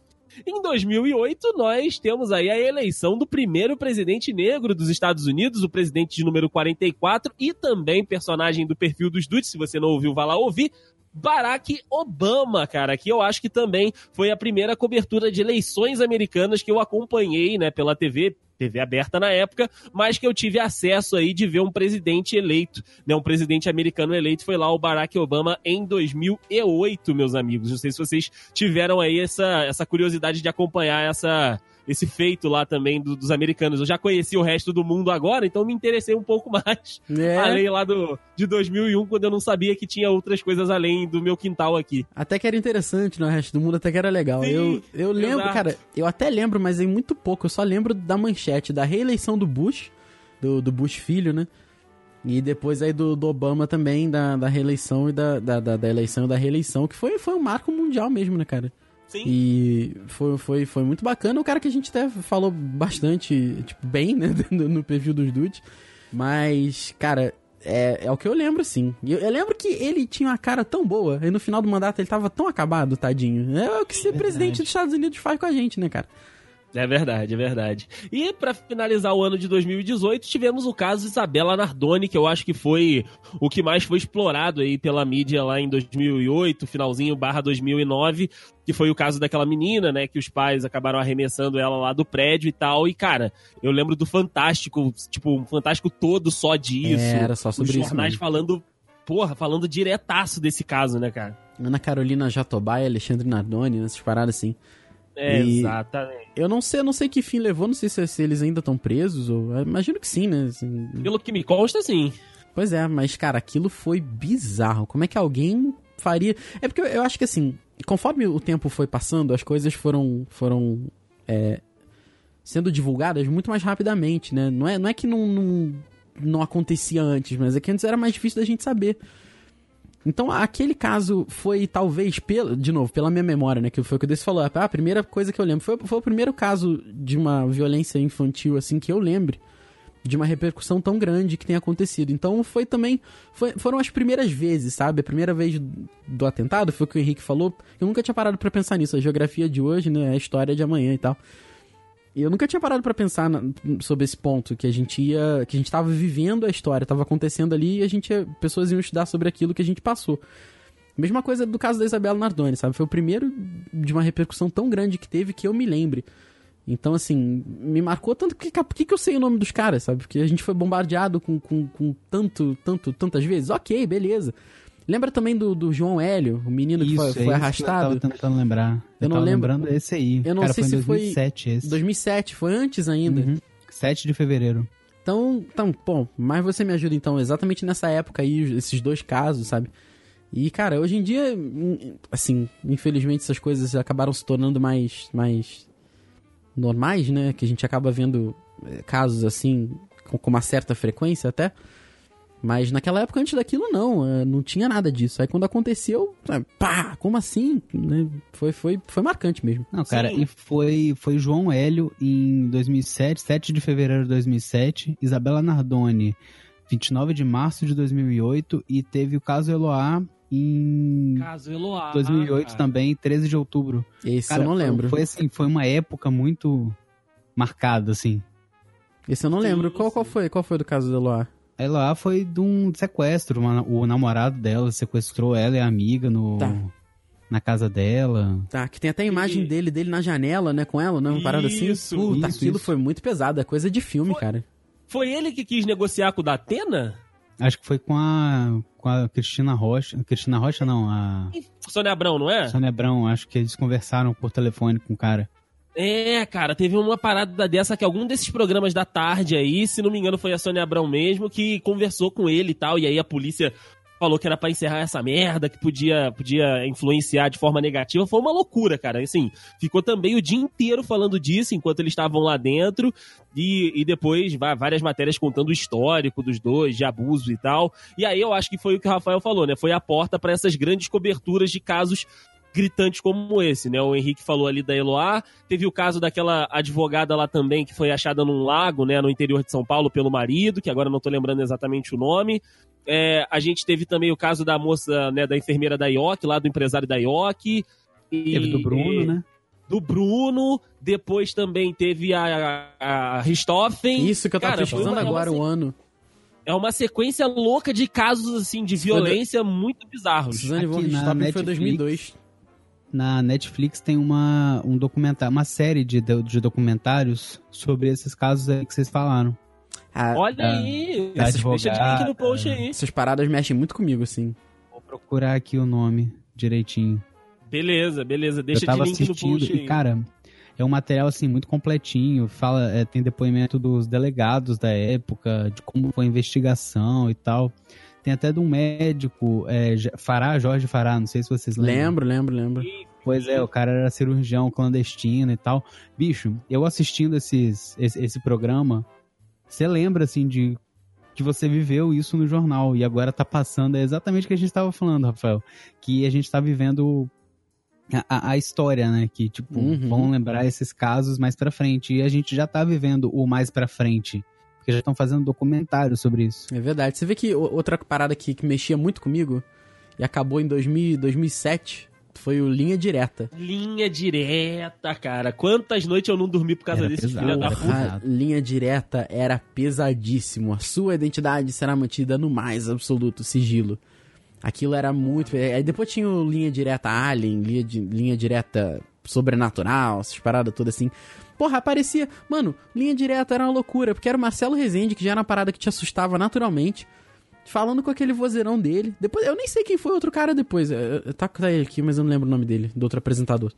Em 2008, nós temos aí a eleição do primeiro presidente negro dos Estados Unidos, o presidente de número 44, e também personagem do perfil dos Dudes, se você não ouviu, vá lá ouvir, Barack Obama, cara, que eu acho que também foi a primeira cobertura de eleições americanas que eu acompanhei, né, pela TV, TV aberta na época, mas que eu tive acesso aí de ver um presidente eleito, né, um presidente americano eleito, foi lá o Barack Obama em 2008, meus amigos. Não sei se vocês tiveram aí essa, essa curiosidade de acompanhar essa esse feito lá também do- dos americanos. Eu já conheci o resto do mundo agora, então me interessei um pouco [LAUGHS] mais É. além lá do, de 2001, quando eu não sabia que tinha outras coisas além do meu quintal aqui. Até que era interessante no resto do mundo, até que era legal. Sim, eu, eu lembro, exato. cara, eu até lembro, mas em muito pouco. Eu só lembro da manchete da reeleição do Bush, do, do Bush filho, né? E depois aí do, do Obama também, da, da reeleição e da, da, da, da eleição e da reeleição, que foi, foi um marco mundial mesmo, né, cara? Sim. E foi, foi, foi muito bacana. O cara que a gente até falou bastante, tipo, bem, né, [LAUGHS] no perfil dos dudes. Mas, cara, é, é o que eu lembro. E Eu, eu lembro que ele tinha uma cara tão boa, e no final do mandato ele tava tão acabado, tadinho. É o que ser presidente dos Estados Unidos faz com a gente, né, cara? É verdade, é verdade. E pra finalizar o ano de 2018, tivemos o caso Isabela Nardoni, que eu acho que foi o que mais foi explorado aí pela mídia lá em 2008, finalzinho barra 2009, que foi o caso daquela menina, né, que os pais acabaram arremessando ela lá do prédio e tal. E, cara, eu lembro do Fantástico, tipo, um Fantástico todo só disso. É, era só sobre os isso jornais mesmo. falando, porra, falando diretaço desse caso, né, cara? Ana Carolina Jatobá, Alexandre Nardoni, essas paradas assim. É, Exatamente. Eu não sei, eu não sei que fim levou, não sei se, se eles ainda estão presos, ou. Imagino que sim, né? assim. Pelo que me consta, sim. Pois é, mas, cara, aquilo foi bizarro. Como é que alguém faria. É porque eu, eu acho que assim, conforme o tempo foi passando, as coisas foram. foram. é, sendo divulgadas muito mais rapidamente, né? Não é, não é que não, não, não acontecia antes, mas é que antes era mais difícil da gente saber. Então, aquele caso foi, talvez, pela, de novo, pela minha memória, né? Que foi o que o Desse falou. A primeira coisa que eu lembro. Foi, foi o primeiro caso de uma violência infantil, assim, que eu lembre de uma repercussão tão grande que tem acontecido. Então foi também. foi- foram as primeiras vezes, sabe? A primeira vez do atentado foi o que o Henrique falou. Eu nunca tinha parado pra pensar nisso. A geografia de hoje, né? É a história de amanhã e tal. E eu nunca tinha parado pra pensar na- sobre esse ponto, que a gente ia. que a gente tava vivendo a história, tava acontecendo ali e a gente ia- pessoas iam estudar sobre aquilo que a gente passou. Mesma coisa do caso da Isabela Nardoni, sabe? Foi o primeiro de uma repercussão tão grande que teve que eu me lembre. Então, assim, me marcou tanto. Que, por que que eu sei o nome dos caras, sabe? Porque a gente foi bombardeado com, com, com tanto, tanto, tantas vezes. Ok, beleza. Lembra também do, do João Hélio, o menino que foi, é foi isso arrastado? Eu tava tentando lembrar. Eu não tava lembro. lembrando esse aí. Eu não Cara, sei foi se foi 2007 esse. 2007, foi antes ainda. Uhum. 7 de fevereiro. Então, então, bom, mas você me ajuda então, exatamente nessa época aí, esses dois casos, sabe? E, cara, hoje em dia, hum, assim, infelizmente essas coisas acabaram se tornando mais, mais normais, né? Que a gente acaba vendo eh, casos assim, com, com uma certa frequência até. Mas naquela época, antes daquilo, não, eh, não tinha nada disso. Aí quando aconteceu, eh, pá, como assim? Né? Foi, foi, foi marcante mesmo. Não, cara, Sim. e foi, foi João Hélio em 2007, 7 de fevereiro de 2007, Isabela Nardoni, 29 de março de 2008 e teve o caso Eloá em Caso Eloá. 2008 cara. também, 13 de outubro. Esse Cara, eu não foi- lembro. Foi assim, foi uma época muito marcada, assim. Esse eu não Sim, lembro. Qual, qual foi? Qual foi do caso do Eloá? A Eloá foi de um sequestro. uma- o namorado dela sequestrou ela e a amiga no, Tá. na casa dela. Tá, que tem até a imagem E- dele, dele na janela, né, com ela, né? Uma parada assim. Isso, Puta, isso, aquilo isso. foi muito pesado. É coisa de filme, Foi- cara. Foi ele que quis negociar com o da Atena? Acho que foi com a, com a Cristina Rocha. Cristina Rocha, não, a Sônia Abrão, não é? Sônia Abrão. Acho que eles conversaram por telefone com o cara. É, cara, teve uma parada dessa que algum desses programas da tarde aí, se não me engano foi a Sônia Abrão mesmo, que conversou com ele e tal, e aí a polícia falou que era pra encerrar essa merda, que podia, podia influenciar de forma negativa. Foi uma loucura, cara. Assim, ficou também o dia inteiro falando disso enquanto eles estavam lá dentro, e, e depois várias matérias contando o histórico dos dois, de abuso e tal. E aí eu acho que foi o que o Rafael falou, né? Foi a porta pra essas grandes coberturas de casos gritantes como esse, né? O Henrique falou ali da Eloá, teve o caso daquela advogada lá também que foi achada num lago, né, no interior de São Paulo pelo marido, que agora não tô lembrando exatamente o nome. É, a gente teve também o caso da moça, né, da enfermeira da IOC, lá do empresário da IOC. E, Teve do Bruno, e- né? Do Bruno, depois também teve a, a, a Richthofen. Isso que eu tava Cara, pesquisando agora, é uma o ano. É uma sequência louca de casos, assim, de violência muito bizarros. Suzane von Richthofen foi Netflix. 2002. Na Netflix tem uma, um documentário, uma série de, de documentários sobre esses casos aí que vocês falaram. Ah, Olha Ah, aí, da deixa de link no post aí. essas paradas mexem muito comigo, assim. Vou procurar aqui o nome direitinho. Beleza, beleza, deixa eu tava de link no assistindo post e, aí. cara, é um material assim muito completinho. Fala, é, tem depoimento dos delegados da época, de como foi a investigação e tal. Tem até de um médico, é, Fará, Jorge Fará, não sei se vocês lembram. Lembro, lembro, lembro. Pois é, o cara era cirurgião clandestino e tal. Bicho, eu assistindo esses, esse, esse programa, você lembra, assim, de que você viveu isso no jornal e agora tá passando, é exatamente o que a gente tava falando, Rafael, que a gente tá vivendo a, a- a história, né, que, tipo, Uhum. vão lembrar esses casos mais pra frente e a gente já tá vivendo o mais pra frente, porque já estão fazendo documentário sobre isso. É verdade. Você vê que outra parada que, que mexia muito comigo e acabou em 2000, 2007 foi o Linha Direta. Linha direta, cara. Quantas noites eu não dormi por causa Era desse filho da puta? linha direta era pesadíssimo. A sua identidade será mantida no mais absoluto sigilo. Aquilo era muito. Aí depois tinha o linha direta Alien, linha, linha direta sobrenatural, essas paradas todas assim. Porra, aparecia. Mano, linha direta era uma loucura, porque era o Marcelo Rezende, que já era uma parada que te assustava naturalmente. Falando com aquele vozeirão dele. Depois, eu nem sei quem foi outro cara depois. Eu- eu- Tá, tá ele aqui, mas eu não lembro o nome dele, do outro apresentador.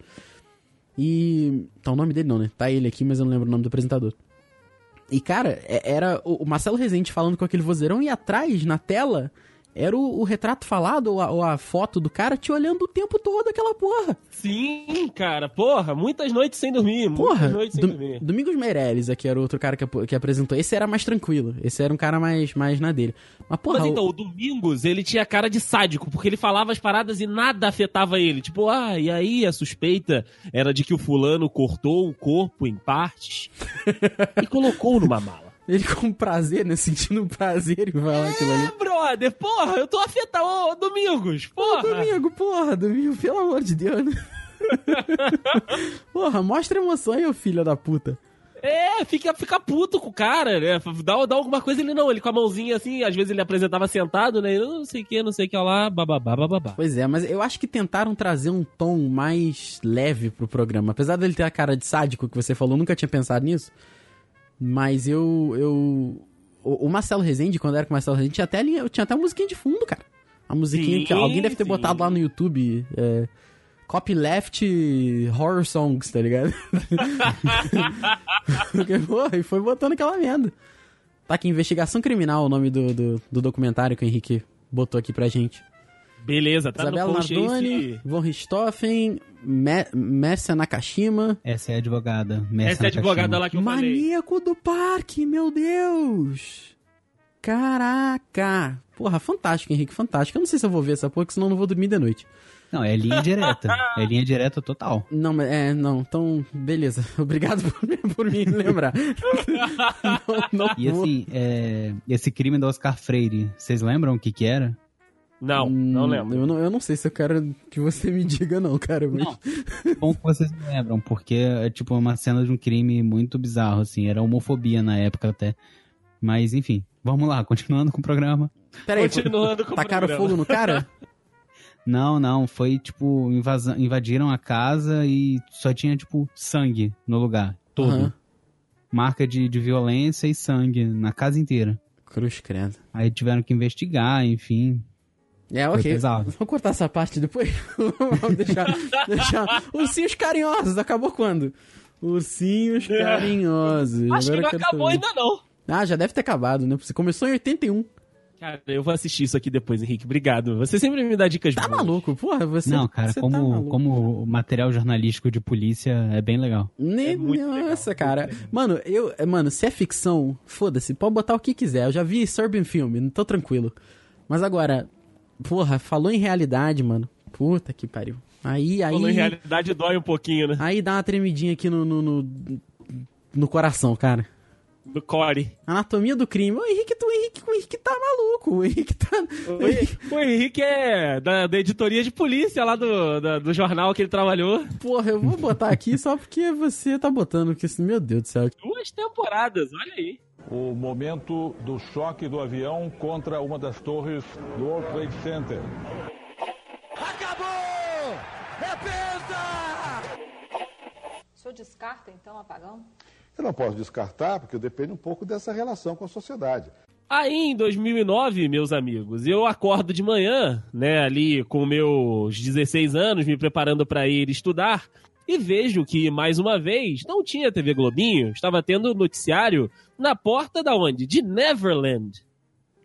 E. Tá o nome dele não, né? Tá ele aqui, mas eu não lembro o nome do apresentador. E, cara, é- era o Marcelo Rezende falando com aquele vozeirão e atrás, na tela, era o, o retrato falado ou a, ou a foto do cara te olhando o tempo todo, aquela porra. Sim, cara. Porra, muitas noites sem dormir. Porra, muitas noites sem dormir. Domingos Meirelles aqui era outro cara que, que apresentou. Esse era mais tranquilo. Esse era um cara mais, mais na dele. Mas, porra, Mas o- então, o Domingos, ele tinha cara de sádico, porque ele falava as paradas e nada afetava ele. Tipo, ah, e aí a suspeita era de que o fulano cortou o corpo em partes [LAUGHS] e colocou numa mala. Ele com prazer, né? Sentindo prazer em falar aquilo ali. É, brother, porra, eu tô afetado. Ô, Domingos, porra. Domingo, porra, Domingo, pelo amor de Deus, né? [LAUGHS] porra, mostra emoção aí, ô filho da puta. É, fica, fica puto com o cara, né? Dá, dá alguma coisa, ele não, ele com a mãozinha assim, às vezes ele apresentava sentado, né? Não sei o que, não sei o que lá, bababá, bababá. Pois é, mas eu acho que tentaram trazer um tom mais leve pro programa. Apesar dele ter a cara de sádico que você falou, nunca tinha pensado nisso. Mas eu. eu o, o Marcelo Rezende, quando era com o Marcelo Rezende, tinha até, linha- tinha até uma musiquinha de fundo, cara. A musiquinha que Sim, alguém deve ter sim. botado lá no YouTube. É, Copyleft Horror Songs, tá ligado? [LAUGHS] Porque, porra, e foi botando aquela merda. Tá aqui, Investigação Criminal, o nome do, do, do documentário que o Henrique botou aqui pra gente. Beleza, tá Isabela no post. Nardoni, Von Richthofen, Me Messia Nakashima. Essa é a advogada. Messi Essa é a advogada lá que eu falei. Maníaco do Parque, meu Deus! Caraca! Porra, fantástico, Henrique, fantástico. Eu não sei se eu vou ver essa porra, porque senão eu não vou dormir de noite. Não, é linha direta. [LAUGHS] É linha direta total. Não, mas é, não, então, beleza. [LAUGHS] Obrigado por, me- por me lembrar. [LAUGHS] não, não E vou- assim, é, esse crime do Oscar Freire, vocês lembram o que que era? Não, não Hum, lembro. Eu não, eu não sei se eu quero que você me diga, não, cara. Mas... Não. Bom que vocês me lembram, porque é tipo uma cena de um crime muito bizarro, assim. Era homofobia na época até. Mas enfim, vamos lá, continuando com o programa. Peraí, Continuando com o tacaram programa. fogo no cara? [LAUGHS] Não, não, foi tipo, invasa- invadiram a casa e só tinha tipo sangue no lugar, todo. Aham. Marca de, de violência e sangue na casa inteira. Cruz credo. Aí tiveram que investigar, enfim. É, Foi ok. pesado. Vamos cortar essa parte depois? [LAUGHS] Vamos deixar, deixar. Ursinhos carinhosos, acabou quando? Ursinhos carinhosos. Acho que Agora não eu quero acabou ainda não. Ah, já deve ter acabado, né? Você começou em 81. Cara, eu vou assistir isso aqui depois, Henrique. Obrigado. Você sempre me dá dicas Tá boas. maluco, porra, você. não, cara, você tá como, maluco. como material jornalístico de polícia é bem legal. Ne- É muito Nossa, legal, cara. Mano, eu, mano, se é ficção, foda-se, pode botar o que quiser. Eu já vi Serbian filme, não tô tranquilo. Mas agora, porra, falou em realidade, mano. Puta que pariu. Aí, aí. Falou em realidade dói um pouquinho, né? Aí dá uma tremidinha aqui no, no, no, no coração, cara. Do Core. Anatomia do crime. O Henrique, tu- o Henrique, o Henrique tá maluco. O Henrique tá. O Henrique, o Henrique é da, da editoria de polícia lá do, da- do jornal que ele trabalhou. Porra, eu vou botar aqui só porque você tá botando. Porque, meu Deus do céu. Duas temporadas, olha aí. O momento do choque do avião contra uma das torres do World Trade Center. O senhor descarta, então, apagão? Eu não posso descartar, porque depende um pouco dessa relação com a sociedade. Aí em 2009, meus amigos, eu acordo de manhã, né, ali com meus 16 anos, me preparando para ir estudar, e vejo que, mais uma vez, não tinha TV Globinho, estava tendo noticiário na porta da onde? De Neverland.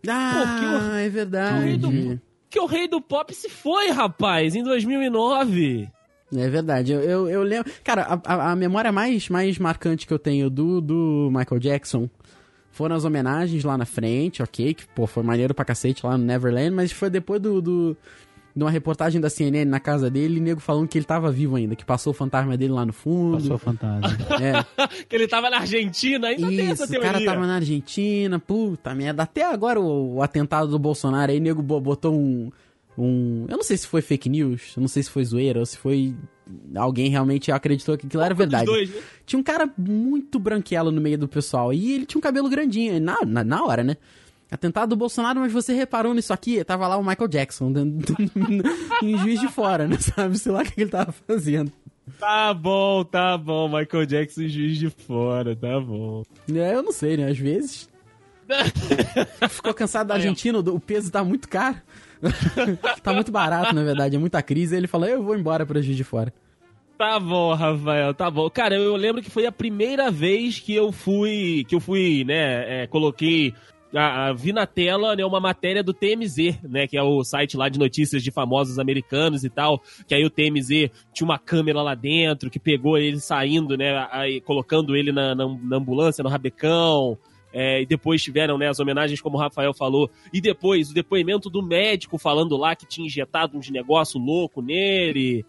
Ah, é verdade. Que o rei do pop se foi, rapaz, em 2009. É verdade, eu, eu, eu lembro. Cara, a, a, a memória mais, mais marcante que eu tenho do, do Michael Jackson foram as homenagens lá na frente, ok? Que, pô, foi maneiro pra cacete lá no Neverland, mas foi depois do. do de uma reportagem da CNN na casa dele, e nego falando que ele tava vivo ainda, que passou o fantasma dele lá no fundo. Passou fantasma. É. [LAUGHS] que ele tava na Argentina, ainda tem essa Isso, o teoria. cara tava na Argentina, puta merda. Até agora o, o atentado do Bolsonaro aí, nego bo- botou um, um. Eu não sei se foi fake news, eu não sei se foi zoeira ou se foi. Alguém realmente acreditou que aquilo era verdade. dois, né? Tinha um cara muito branquelo no meio do pessoal e ele tinha um cabelo grandinho, na, na, na hora, né? Atentado do Bolsonaro, mas você reparou nisso aqui? Tava lá o Michael Jackson, dentro- [LAUGHS] em juiz de fora, né? Sabe? Sei lá o que ele tava fazendo. Tá bom, tá bom, Michael Jackson juiz de fora, tá bom. É, eu não sei, né? Às vezes. [LAUGHS] Ficou cansado da Argentina, o peso tá muito caro. [LAUGHS] tá muito barato, na verdade, é muita crise. Ele falou: eu vou embora pra Juiz de Fora. Tá bom, Rafael, tá bom. Cara, eu lembro que foi a primeira vez que eu fui, que eu fui, né, é, coloquei, a, vi na tela, né, uma matéria do TMZ, né, que é o site lá de notícias de famosos americanos e tal, que aí o TMZ tinha uma câmera lá dentro que pegou ele saindo, né, aí, colocando ele na, na- na ambulância, no rabecão, é, e depois tiveram né, as homenagens, como o Rafael falou, e depois o depoimento do médico falando lá que tinha injetado uns negócio louco nele.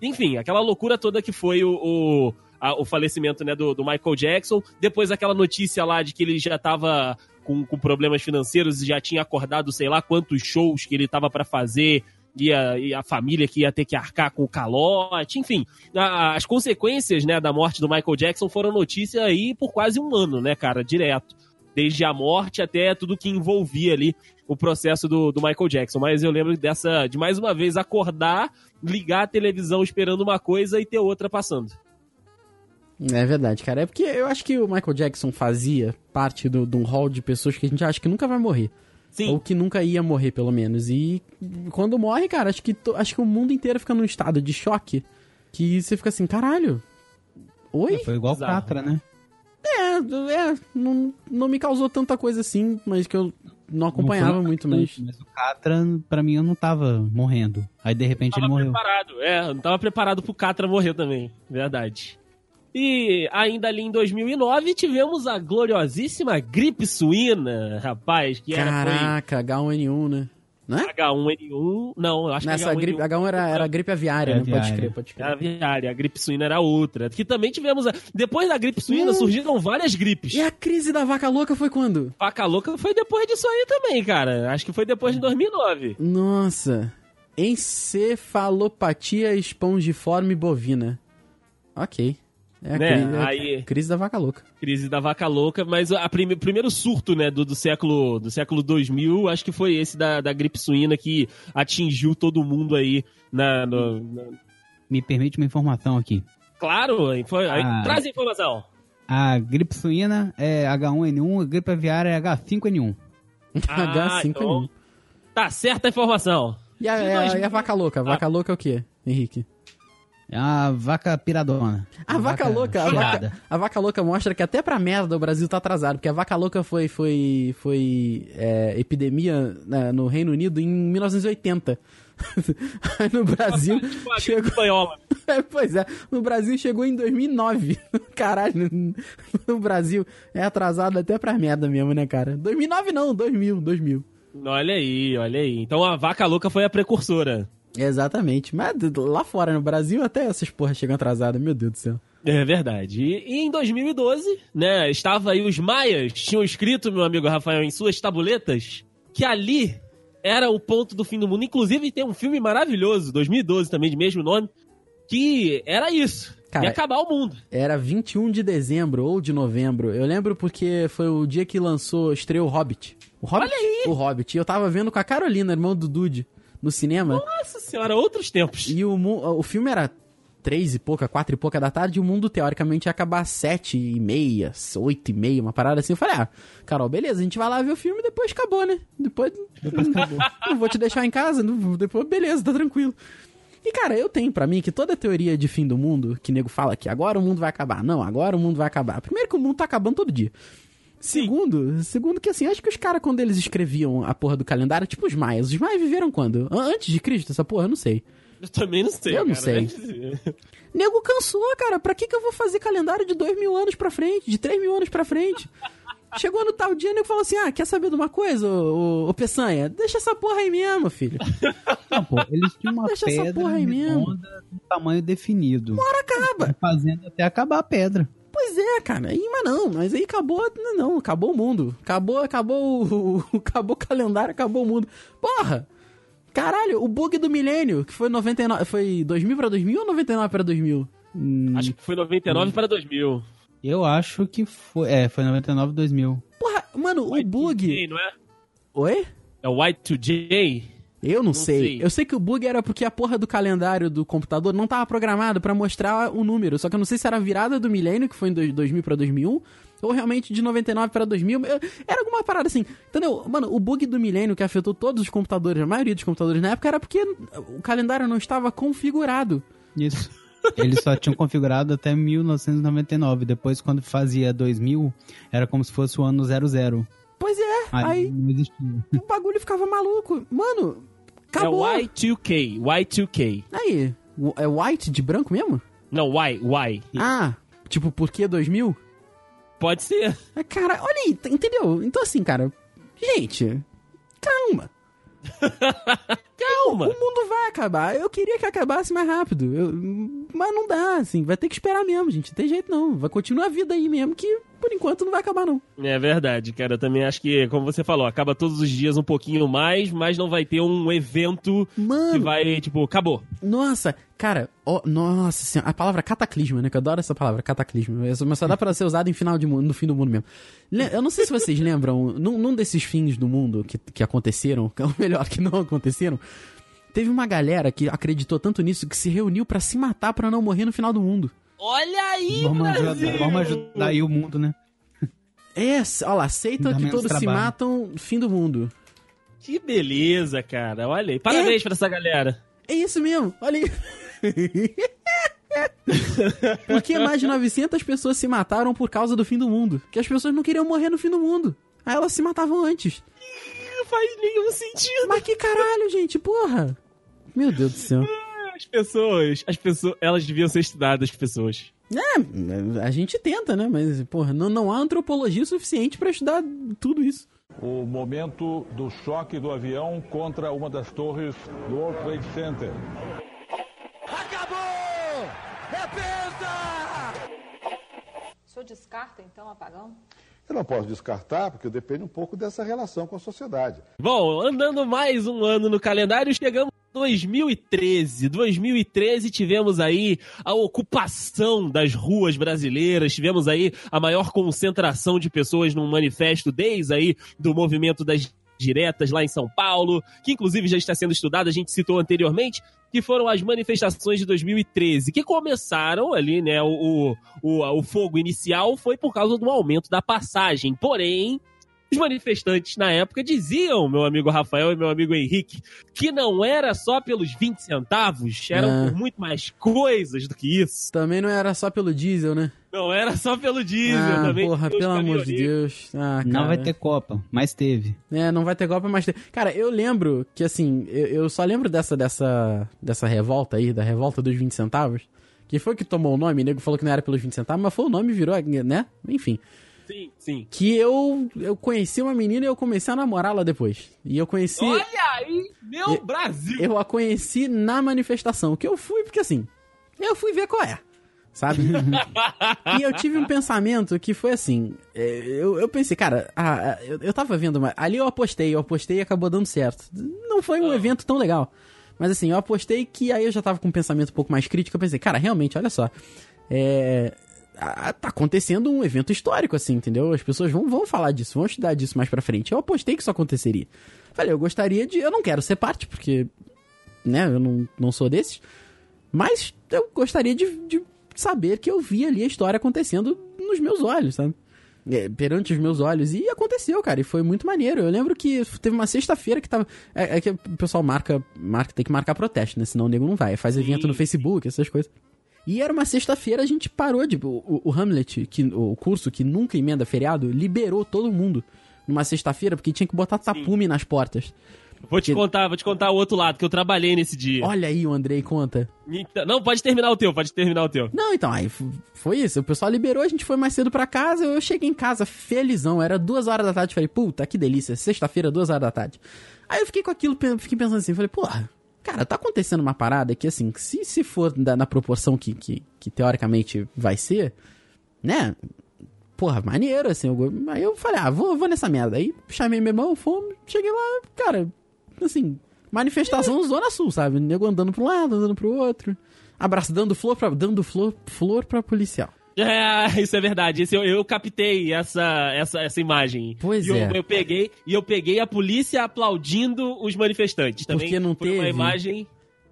Enfim, aquela loucura toda que foi o, o, o falecimento né, do, do Michael Jackson. Depois aquela notícia lá de que ele já tava com, com problemas financeiros e já tinha acordado sei lá quantos shows que ele tava para fazer. E a, e a família que ia ter que arcar com o calote, enfim, a- as consequências né, da morte do Michael Jackson foram notícia aí por quase um ano, né, cara, direto. Desde a morte até tudo que envolvia ali o processo do, do Michael Jackson. Mas eu lembro dessa, de mais uma vez acordar, ligar a televisão esperando uma coisa e ter outra passando. É verdade, cara. É porque eu acho que o Michael Jackson fazia parte do- de um hall de pessoas que a gente acha que nunca vai morrer. Sim. Ou que nunca ia morrer, pelo menos. E quando morre, cara, acho que, to- acho que o mundo inteiro fica num estado de choque. Que você fica assim, caralho. Oi? Foi igual o Bizarro. Catra, né? É, é, não, não me causou tanta coisa assim, mas que eu não acompanhava Não muito, mas. Mas o Catra, pra mim, eu não tava morrendo. Aí, de repente, tava ele morreu. preparado, é, não tava preparado pro Catra morrer também, verdade. E ainda ali em 2009 tivemos a gloriosíssima gripe suína, rapaz, que era foi Caraca, H1N1, né? Não é? H1N1. Não, eu acho Nessa que gripe, H1 era, era gripe aviária, É né? Pode aviária. crer, pode crer. Era aviária, a gripe suína era outra. Que também tivemos. a- Depois da gripe suína Hum. surgiram várias gripes. E a crise da vaca louca foi quando? Vaca louca foi depois disso aí também, cara. Acho que foi depois de 2009. Nossa. Encefalopatia espongiforme bovina. Ok. É a, Né? crise, é a Aí- crise da vaca louca. Crise da vaca louca, mas o primeiro surto, né, do, do século do século 2000, acho que foi esse da, da gripe suína que atingiu todo mundo aí na, no- na- Me permite uma informação aqui. Claro, foi, aí, Ah. traz a informação. A gripe suína é H1N1, a gripe aviária é H5N1. [LAUGHS] Ah, H5N1. então, Tá certa a informação. E a, a- 2000. e a vaca louca? A vaca louca é o quê, Henrique? É a vaca piradona. A vaca, louca, a vaca, a vaca louca mostra que até pra merda o Brasil tá atrasado, porque a vaca louca foi, foi, foi é, epidemia né, no Reino Unido em 1980. [LAUGHS] Aí no Brasil chegou, espanhola. [LAUGHS] É, pois é, no Brasil chegou em 2009. [LAUGHS] Caralho, no- no Brasil é atrasado até pra merda mesmo, né, cara? 2009 não, 2000, 2000. Olha aí, olha aí. Então a vaca louca foi a precursora. Exatamente, mas lá fora, no Brasil, até essas porras chegam atrasadas, meu Deus do céu. É verdade. E, em 2012, né, estava aí os maias, tinham escrito, meu amigo Rafael, em suas tabuletas, que ali era o ponto do fim do mundo. Inclusive tem um filme maravilhoso, 2012 também, de mesmo nome, que era isso. Cara, ia acabar o mundo. Era 21 de dezembro ou de novembro. Eu lembro porque foi o dia que lançou, estreou o Hobbit. O Hobbit? O Hobbit. E eu tava vendo com a Carolina, irmão do Dude, no cinema. Nossa senhora, outros tempos. E o, o filme era três e pouca, quatro e pouca da tarde, e o mundo teoricamente ia acabar às sete e meia, oito e meia, uma parada assim. Eu falei, ah, Carol, beleza, a gente vai lá ver o filme e depois acabou, né? Depois, depois acabou. Não vou te deixar em casa, não- depois beleza, tá tranquilo. E, cara, eu tenho pra mim que toda teoria de fim do mundo, que nego fala que agora o mundo vai acabar. Não, agora o mundo vai acabar. Primeiro que o mundo tá acabando todo dia. Segundo, segundo que assim, acho que os caras quando eles escreviam a porra do calendário, tipo os maias, os maias viveram quando? An- Antes de Cristo, essa porra, eu não sei. Eu também não sei. Eu não cara, sei. Nego cansou, cara. Pra que, que eu vou fazer calendário de dois mil anos pra frente? De três mil anos pra frente? Chegou no tal dia, nego falou assim: Ah, quer saber de uma coisa, ô, ô, ô Peçanha? Deixa essa porra aí mesmo, filho. Não, pô, eles tinham uma Deixa essa pedra porra aí mesmo. tamanho definido. Bora acaba. Fazendo até acabar a pedra. Pois é, cara. Aí, mas não, mas aí acabou. Não, não, acabou o mundo. Acabou, acabou o. [LAUGHS] Acabou o calendário, acabou o mundo. Porra! Caralho, o bug do milênio, que foi 99. Foi 2000 pra 2000 ou 99 pra 2000? Hum, Acho que foi 99 para 2000. Eu acho que foi. É, foi 99, 2000. Porra, mano, o bug. Y2J, não é? Oi? É o Y2J? Eu não, sei. sei. Eu sei que o bug era porque a porra do calendário do computador não tava programado pra mostrar o número. Só que eu não sei se era a virada do milênio, que foi em dois- 2000 pra 2001, ou realmente de 99 pra 2000. Eu- Era alguma parada assim. Entendeu? Mano, o bug do milênio que afetou todos os computadores, a maioria dos computadores na época, era porque o calendário não estava configurado. Isso. Eles só tinham configurado até 1999. Depois, quando fazia 2000, era como se fosse o ano 00. Pois é, Aí, aí não o bagulho ficava maluco. Mano, acabou. É o Y2K. Y2K. Aí, é white de branco mesmo? Não, Y, Y. Ah, tipo, por que 2000? Pode ser. Ah, Cara, olha aí, entendeu? Então assim, cara, gente, calma. [LAUGHS] Calma. O mundo vai acabar. Eu queria que acabasse mais rápido. Eu- mas não dá, assim, vai ter que esperar mesmo, gente. Não tem jeito não. Vai continuar a vida aí mesmo, que por enquanto não vai acabar, não. É verdade, cara. Eu também acho que, como você falou, acaba todos os dias um pouquinho mais, mas não vai ter um evento que Mano, vai, tipo, acabou. nossa, cara, ó, nossa senhora, a palavra cataclisma, né? Que eu adoro essa palavra, cataclisma. Mas só dá pra ser usada em final de mundo, no fim do mundo mesmo. Eu não sei se vocês lembram, num, num desses fins do mundo que, que aconteceram, [LAUGHS] ou melhor, que não aconteceram, teve uma galera que acreditou tanto nisso que se reuniu pra se matar pra não morrer no final do mundo. Olha aí, Vamos Brasil! ajudar, vamos ajudar aí o mundo, né? É, olha lá, aceita Dá que todos se trabalho. matam, fim do mundo. Que beleza, cara. Olha aí. Parabéns pra essa galera. É isso mesmo, olha aí. [LAUGHS] Porque mais de 900 pessoas se mataram por causa do fim do mundo. Que as pessoas não queriam morrer no fim do mundo. Aí elas se matavam antes. Não faz nenhum sentido. Mas que caralho, gente, porra. Meu Deus do céu. As pessoas, as pessoas, elas deviam ser estudadas, as pessoas. É, a gente tenta, né? Mas, porra, não, não há antropologia suficiente pra estudar tudo isso. o momento do choque do avião contra uma das torres do World Trade Center. Descarta, então, apagão? Eu não posso descartar, porque depende um pouco dessa relação com a sociedade. Bom, andando mais um ano no calendário, chegamos 2013. 2013 tivemos aí a ocupação das ruas brasileiras, tivemos aí a maior concentração de pessoas num manifesto desde aí do movimento das diretas lá em São Paulo, que inclusive já está sendo estudado, a gente citou anteriormente, que foram as manifestações de 2013, que começaram ali, né, o, o, o fogo inicial foi por causa do aumento da passagem, porém, os manifestantes na época diziam, meu amigo Rafael e meu amigo Henrique, que não era só pelos 20 centavos, eram É. por muito mais coisas do que isso. Também não era só pelo diesel, né? Não era só pelo diesel, ah, também. porra, pelo amor de. Deus. Ah, Não vai ter Copa, mas teve. É, não vai ter golpe, mas tem. Cara, eu lembro que assim, eu, eu só lembro dessa, dessa, dessa revolta aí, da revolta dos 20 centavos. Que foi que tomou o nome, o nego falou que não era pelos 20 centavos, mas foi o nome e virou, né? Enfim. Sim, sim. Que eu, eu conheci uma menina e eu comecei a namorá-la depois. E eu conheci. Olha aí, meu Eu- Brasil! Eu a conheci na manifestação. Que eu fui, porque assim, eu fui ver qual é. Sabe? [LAUGHS] e eu tive um pensamento que foi assim. é, Eu, eu pensei, cara, ah, ah, eu, eu tava vendo, uma, ali eu apostei, eu apostei e acabou dando certo. Não foi um evento tão legal. Mas assim, eu apostei que aí eu já tava com um pensamento um pouco mais crítico. Eu pensei, cara, realmente, olha só. É. Tá acontecendo um evento histórico, assim, entendeu? As pessoas vão, vão falar disso, vão estudar disso mais pra frente. Eu apostei que isso aconteceria. Falei, eu gostaria de. Eu não quero ser parte, porque. Né, eu não, não sou desses. Mas eu gostaria de, de saber que eu vi ali a história acontecendo nos meus olhos, sabe? É, perante os meus olhos. E aconteceu, cara, e foi muito maneiro. Eu lembro que teve uma sexta-feira que tava. É, é que o pessoal marca, marca. Tem que marcar protesto, né? Senão o nego não vai. Faz evento no Facebook, essas coisas. E era uma sexta-feira, a gente parou de. O, o Hamlet, que, o curso que nunca emenda feriado, liberou todo mundo numa sexta-feira, porque tinha que botar tapume nas portas. Vou te contar, vou te contar o outro lado, que eu trabalhei nesse dia. Olha aí o Andrei conta. Então- não, pode terminar o teu, pode terminar o teu. Não, então, aí foi isso. O pessoal liberou, a gente foi mais cedo pra casa. Eu cheguei em casa felizão. Era duas horas da tarde. Falei, puta, que delícia. Sexta-feira, duas horas da tarde. Aí eu fiquei com aquilo, fiquei pensando assim. Falei, porra, cara, tá acontecendo uma parada que, assim, se, se for da- na proporção que, que, que teoricamente vai ser, né? Porra, maneiro, assim. eu- aí eu falei, ah, vou, vou nessa merda. Aí chamei meu irmão, fomos, cheguei lá, cara, assim, manifestação Zona Sul, sabe? Nego andando pra um lado, andando pro outro. Abraço, dando flor pra, dando flor, flor pra policial. É, [LAUGHS] isso é verdade. Esse eu, eu captei essa, essa, essa imagem. Pois eu, é. eu peguei e eu peguei a polícia aplaudindo os manifestantes. Também Porque não foi uma teve. imagem.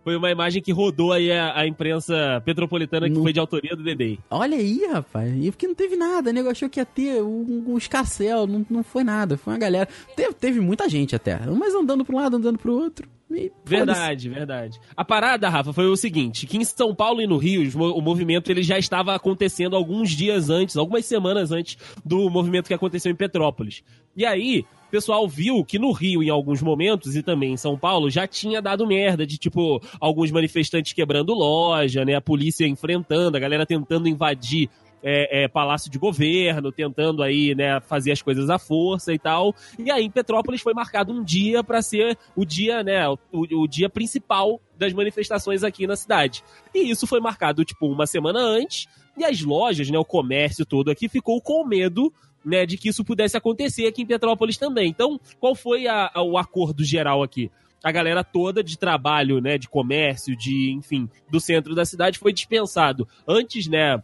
Foi uma imagem que rodou aí a, a imprensa petropolitana que Não- foi de autoria do Dedei. Olha aí, rapaz. E porque não teve nada, nego achou que ia ter um, um escarcel, não, não foi nada. Foi uma galera. Teve, teve muita gente até. Mas andando pra um lado, andando pro outro. E. Verdade, verdade. A parada, Rafa, foi o seguinte, que em São Paulo e no Rio, o movimento ele já estava acontecendo alguns dias antes, algumas semanas antes do movimento que aconteceu em Petrópolis. E aí, o pessoal viu que no Rio, em alguns momentos, e também em São Paulo, já tinha dado merda, de tipo, alguns manifestantes quebrando loja, né, a polícia enfrentando, a galera tentando invadir é, é, palácio de governo, tentando aí, né, fazer as coisas à força e tal. E aí em Petrópolis foi marcado um dia para ser o dia, né, o, o dia principal das manifestações aqui na cidade. E isso foi marcado tipo uma semana antes, e as lojas, né, o comércio todo aqui ficou com medo né, de que isso pudesse acontecer aqui em Petrópolis também. Então, qual foi a- a- o acordo geral aqui? A galera toda de trabalho, né, de comércio, de, enfim, do centro da cidade foi dispensado antes, né,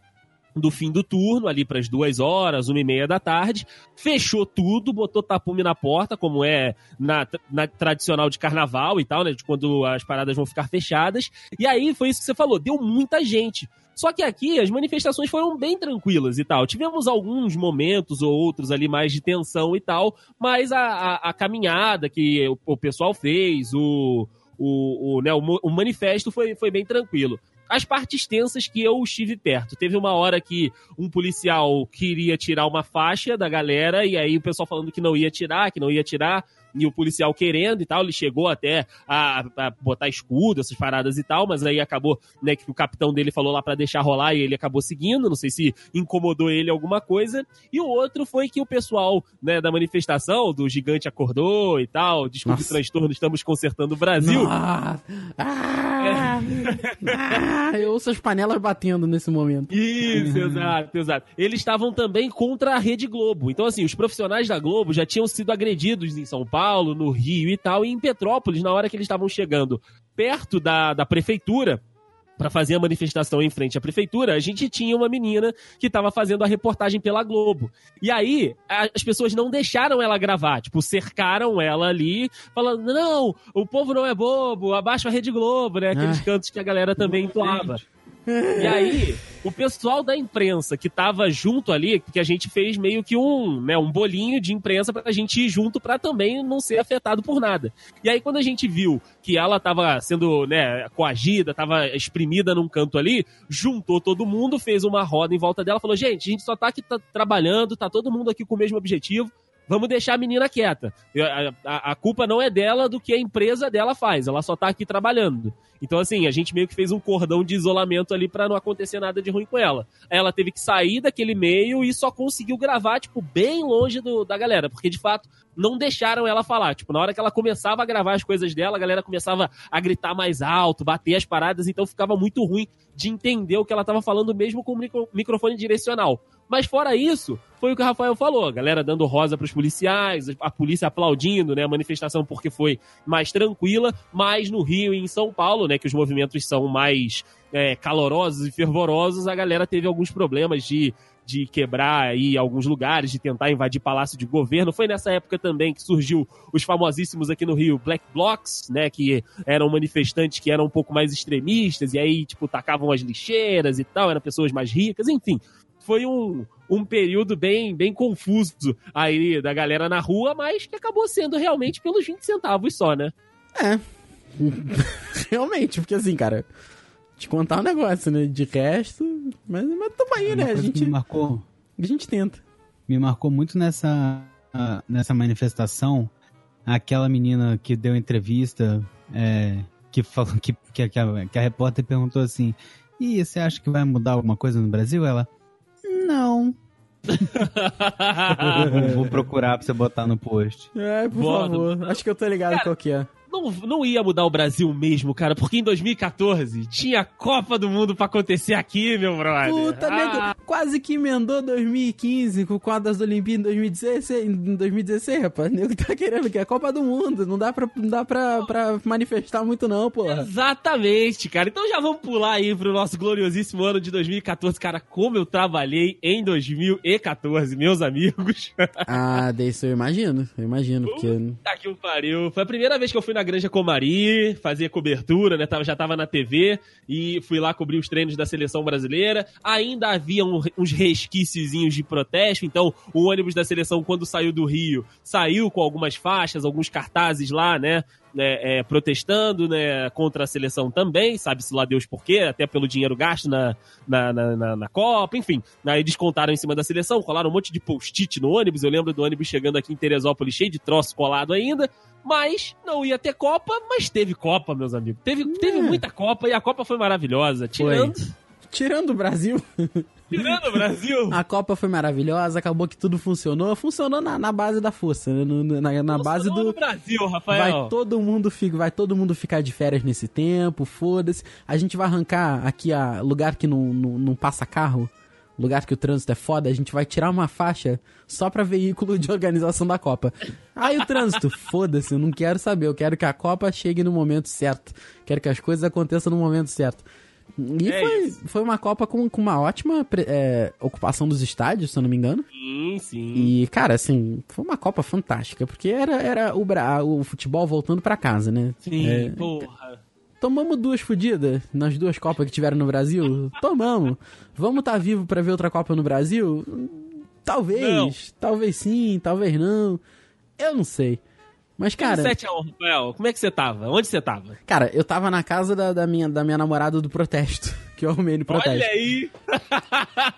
do fim do turno, ali para as duas horas, uma e meia da tarde, fechou tudo, botou tapume na porta, como é na, na tradicional de carnaval e tal, né? De quando as paradas vão ficar fechadas. E aí foi isso que você falou, deu muita gente. Só que aqui as manifestações foram bem tranquilas e tal. Tivemos alguns momentos ou outros ali mais de tensão e tal, mas a, a, a caminhada que o, o pessoal fez, o, o, o, né, o, o manifesto foi, foi bem tranquilo as partes tensas que eu estive perto. Teve uma hora que um policial queria tirar uma faixa da galera, e aí o pessoal falando que não ia tirar, que não ia tirar. E o policial querendo e tal, ele chegou até a, a botar escudo, essas paradas e tal, mas aí acabou, né, que o capitão dele falou lá para deixar rolar e ele acabou seguindo, não sei se incomodou ele alguma coisa. E o outro foi que o pessoal, né, da manifestação, do gigante acordou e tal, desculpe o transtorno, estamos consertando o Brasil. Ah, ah, ah, eu ouço as panelas batendo nesse momento. Isso, exato, exato. Eles estavam também contra a Rede Globo. Então, assim, os profissionais da Globo já tinham sido agredidos em São Paulo, no Rio e tal, e em Petrópolis, na hora que eles estavam chegando perto da, da prefeitura, para fazer a manifestação em frente à prefeitura, a gente tinha uma menina que estava fazendo a reportagem pela Globo. E aí, as pessoas não deixaram ela gravar, tipo, cercaram ela ali, falando: não, o povo não é bobo, abaixa a Rede Globo, né? Aqueles Ai. cantos que a galera também entoava. E aí, o pessoal da imprensa que tava junto ali, que a gente fez meio que um, né, um bolinho de imprensa pra gente ir junto pra também não ser afetado por nada. E aí, quando a gente viu que ela tava sendo, né, coagida, tava exprimida num canto ali, juntou todo mundo, fez uma roda em volta dela, falou: gente, a gente só tá aqui tá trabalhando, tá todo mundo aqui com o mesmo objetivo. Vamos deixar a menina quieta. A, a- a culpa não é dela do que a empresa dela faz. Ela só tá aqui trabalhando. Então, assim, a gente meio que fez um cordão de isolamento ali pra não acontecer nada de ruim com ela. Aí ela teve que sair daquele meio e só conseguiu gravar, tipo, bem longe do- da galera. Porque, de fato, não deixaram ela falar. Tipo, na hora que ela começava a gravar as coisas dela, a galera começava a gritar mais alto, bater as paradas, então ficava muito ruim de entender o que ela tava falando mesmo com o micro- microfone direcional. Mas fora isso, foi o que o Rafael falou, a galera dando rosa pros policiais, a polícia aplaudindo, né, a manifestação porque foi mais tranquila, mas no Rio e em São Paulo, né, que os movimentos são mais é, calorosos e fervorosos, a galera teve alguns problemas de de quebrar aí alguns lugares, de tentar invadir palácio de governo. Foi nessa época também que surgiu os famosíssimos aqui no Rio Black Blocs, né, que eram manifestantes que eram um pouco mais extremistas e aí, tipo, tacavam as lixeiras e tal, eram pessoas mais ricas, enfim. Foi um, um período bem, bem confuso aí da galera na rua, mas que acabou sendo realmente pelos 20 centavos só, né? É. [LAUGHS] Realmente, porque assim, cara, te contar um negócio, né? De resto, mas, mas tamo aí, Uma né? A gente, me marcou, a gente tenta. me marcou muito nessa, ah, nessa manifestação aquela menina que deu entrevista é, que falou que, que, que a, que a repórter perguntou assim e você acha que vai mudar alguma coisa no Brasil? Ela não. vou, [LAUGHS] vou procurar pra você botar no post. É, por favor. Acho que eu tô ligado Cara, qual que é. Não, não ia mudar o Brasil mesmo, cara, porque em 2014 tinha Copa do Mundo pra acontecer aqui, meu brother. Puta, Ah, nego, quase que emendou 2015 com o quadro das Olimpíadas em 2016, em 2016, rapaz. O nego tá querendo que é a Copa do Mundo. Não dá pra, não dá pra, pra manifestar muito, não, porra. Exatamente, cara. Então já vamos pular aí pro nosso gloriosíssimo ano de 2014. Cara, como eu trabalhei em 2014, meus amigos. Ah, [LAUGHS] desse eu imagino. Eu imagino, porque. Tá que o pariu. Foi a primeira vez que eu fui na Granja Comari, fazer cobertura, né? Tava, já tava na TV e fui lá cobrir os treinos da seleção brasileira. Ainda havia um- uns resquíciozinhos de protesto, então o ônibus da seleção, quando saiu do Rio, saiu com algumas faixas, alguns cartazes lá, né? Né, é, protestando né, contra a seleção também, sabe-se lá Deus por quê, até pelo dinheiro gasto na, na, na, na- na Copa, enfim. Aí descontaram em cima da seleção, colaram um monte de post-it no ônibus. Eu lembro do ônibus chegando aqui em Teresópolis cheio de troço colado ainda. Mas não ia ter Copa, mas teve Copa, meus amigos. Teve, teve muita Copa e a Copa foi maravilhosa. Tirando, Tirando o Brasil, tirando o Brasil. a Copa foi maravilhosa, acabou que tudo funcionou. Funcionou na, na base da força, né? No- na, na base do. no Brasil, Rafael. Vai todo mundo vai todo mundo ficar de férias nesse tempo, foda-se. A gente vai arrancar aqui a lugar que não, não, não passa carro, lugar que o trânsito é foda, a gente vai tirar uma faixa só pra veículo de organização da Copa. Aí o trânsito, [LAUGHS] foda-se, eu não quero saber, eu quero que a Copa chegue no momento certo. Quero que as coisas aconteçam no momento certo. E É foi, isso. foi uma Copa com, com uma ótima é, ocupação dos estádios, se eu não me engano. Sim, sim. E, cara, assim, foi uma Copa fantástica, porque era, era o, Bra- o futebol voltando pra casa, né? Sim, É, porra. Tomamos duas fodidas nas duas Copas que tiveram no Brasil? Tomamos. Vamos estar vivo pra ver outra Copa no Brasil? Talvez. Não. Talvez sim, talvez não. Eu não sei. Mas, cara, 7 a 1, Rafael. Como é que você tava? Onde você tava? cara, eu tava na casa da, da minha, da minha namorada do protesto. [LAUGHS] Que eu arrumei no protesto. Olha aí!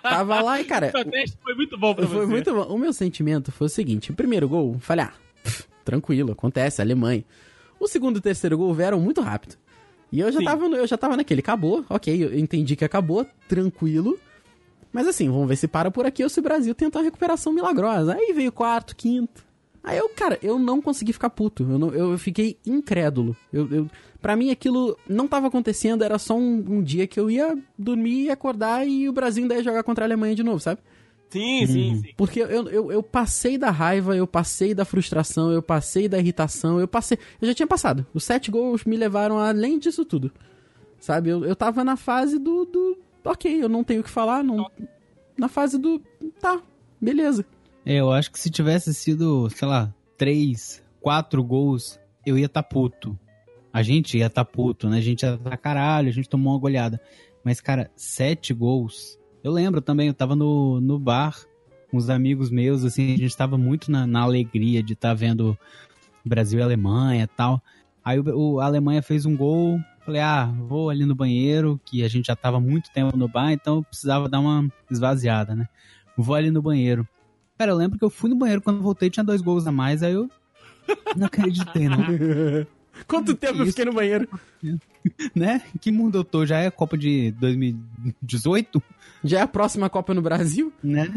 Tava lá e, cara, [LAUGHS] O protesto foi muito bom pra Foi você. muito bom. O meu sentimento foi o seguinte: o primeiro gol, falei, ah, pff, tranquilo, acontece, Alemanha. O segundo e o terceiro gol vieram muito rápido. E eu já, Sim. tava, eu já tava naquele, acabou, ok, eu entendi que acabou, tranquilo. Mas assim, vamos ver se para por aqui ou se o Brasil tenta uma recuperação milagrosa. Aí veio quarto, quinto. Aí eu, cara, eu não consegui ficar puto. Eu, não- eu fiquei incrédulo. Eu, eu, pra mim aquilo não tava acontecendo, era só um, um dia que eu ia dormir e acordar e o Brasil ainda ia jogar contra a Alemanha de novo, sabe? Sim, sim, sim. Porque eu, eu, eu passei da raiva, eu passei da frustração, eu passei da irritação, eu passei. Eu já tinha passado. Os sete gols me levaram além disso tudo. Sabe? Eu, eu tava na fase do, do. Ok, eu não tenho o que falar. Não, na fase do. Tá, beleza. É, eu acho que se tivesse sido, sei lá, três, quatro gols, eu ia tá puto. A gente ia tá puto, né? A gente ia tá caralho, a gente tomou uma goleada. Mas, cara, sete gols. Eu lembro também, eu tava no, no bar com os amigos meus, assim, a gente tava muito na, na alegria de estar tá vendo Brasil e Alemanha tal. Aí o, o- a Alemanha fez um gol. Falei, ah, vou ali no banheiro, que a gente já tava muito tempo no bar, então eu precisava dar uma esvaziada, né? Vou ali no banheiro. Cara, eu lembro que eu fui no banheiro quando voltei, tinha dois gols a mais, aí eu não acreditei, não. [LAUGHS] Quanto tempo eu isso? fiquei no banheiro? [LAUGHS] né? Que mundo eu tô? Já é Copa de 2018? Já é a próxima Copa no Brasil? Né?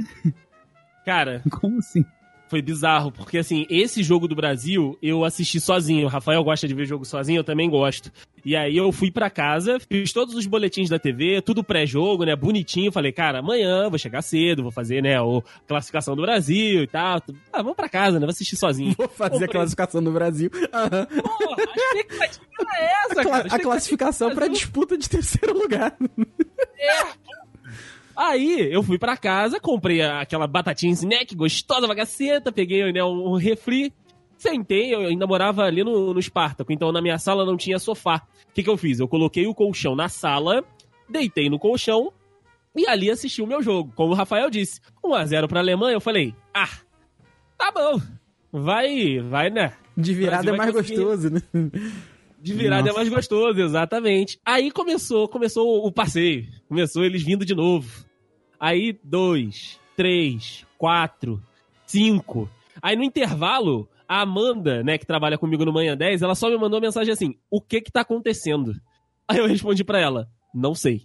Cara, [LAUGHS] Como assim? Foi bizarro, porque assim, esse jogo do Brasil eu assisti sozinho. O Rafael gosta de ver jogo sozinho, eu também gosto. E aí eu fui pra casa, fiz todos os boletins da TV, tudo pré-jogo, né, bonitinho. Falei, cara, amanhã vou chegar cedo, vou fazer, né, a classificação do Brasil e tal. Ah, vamos pra casa, né, vou assistir sozinho. Vou fazer a Comprei. classificação do Brasil. Aham. Porra, a expectativa era essa, A, cara. a classificação pra disputa de terceiro lugar. Aí eu fui pra casa, comprei aquela batatinha snack gostosa, bagaceta, peguei né, um, refri, sentei, eu ainda morava ali no, no Espartaco, então na minha sala não tinha sofá. O que, que eu fiz? Eu coloquei o colchão na sala, deitei no colchão e ali assisti o meu jogo. Como o Rafael disse, 1x0 pra Alemanha, eu falei, ah, tá bom, vai, vai, né? De virada é mais conseguir. gostoso, né? De virada Nossa. é mais gostoso, exatamente. Aí começou, começou o passeio. Começou eles vindo de novo. Aí, dois, três, quatro, cinco. Aí no intervalo, a Amanda, né, que trabalha comigo no Manhã 10, ela só me mandou uma mensagem assim: o que que tá acontecendo? Aí eu respondi pra ela: não sei.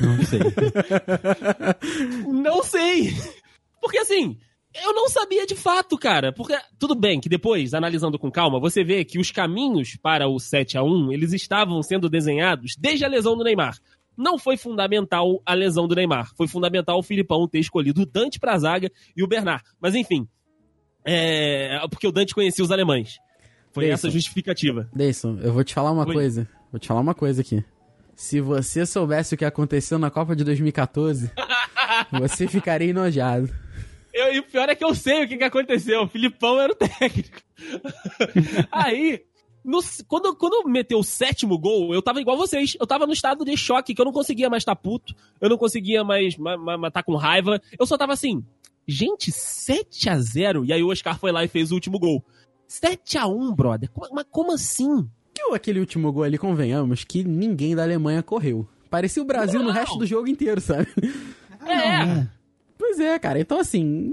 Não sei. [LAUGHS] Não sei! Porque assim, eu não sabia de fato, cara. Porque, tudo bem que depois, analisando com calma, você vê que os caminhos para o 7 a 1 eles estavam sendo desenhados desde a lesão do Neymar. Não foi fundamental a lesão do Neymar. Foi fundamental o Filipão ter escolhido o Dante pra zaga e o Bernard. Mas enfim. É. Porque o Dante conhecia os alemães. Foi essa justificativa. Deison, eu vou te falar uma Oi. coisa. Vou te falar uma coisa aqui. Se você soubesse o que aconteceu na Copa de 2014, [LAUGHS] você ficaria enojado. Eu- e o pior é que eu sei o que, que aconteceu. O Filipão era o técnico. [LAUGHS] Aí, no- quando, quando meteu o sétimo gol, eu tava igual vocês. Eu tava no estado de choque, que eu não conseguia mais estar puto. Eu não conseguia mais estar com raiva. Eu só tava assim, gente, 7 a 0 E aí o Oscar foi lá e fez o último gol. 7 a 1 brother. Mas como assim? Que aquele último gol ali, convenhamos, que ninguém da Alemanha correu. Parecia o Brasil no Não. resto do jogo inteiro, sabe? é. Pois é, cara. Então, assim.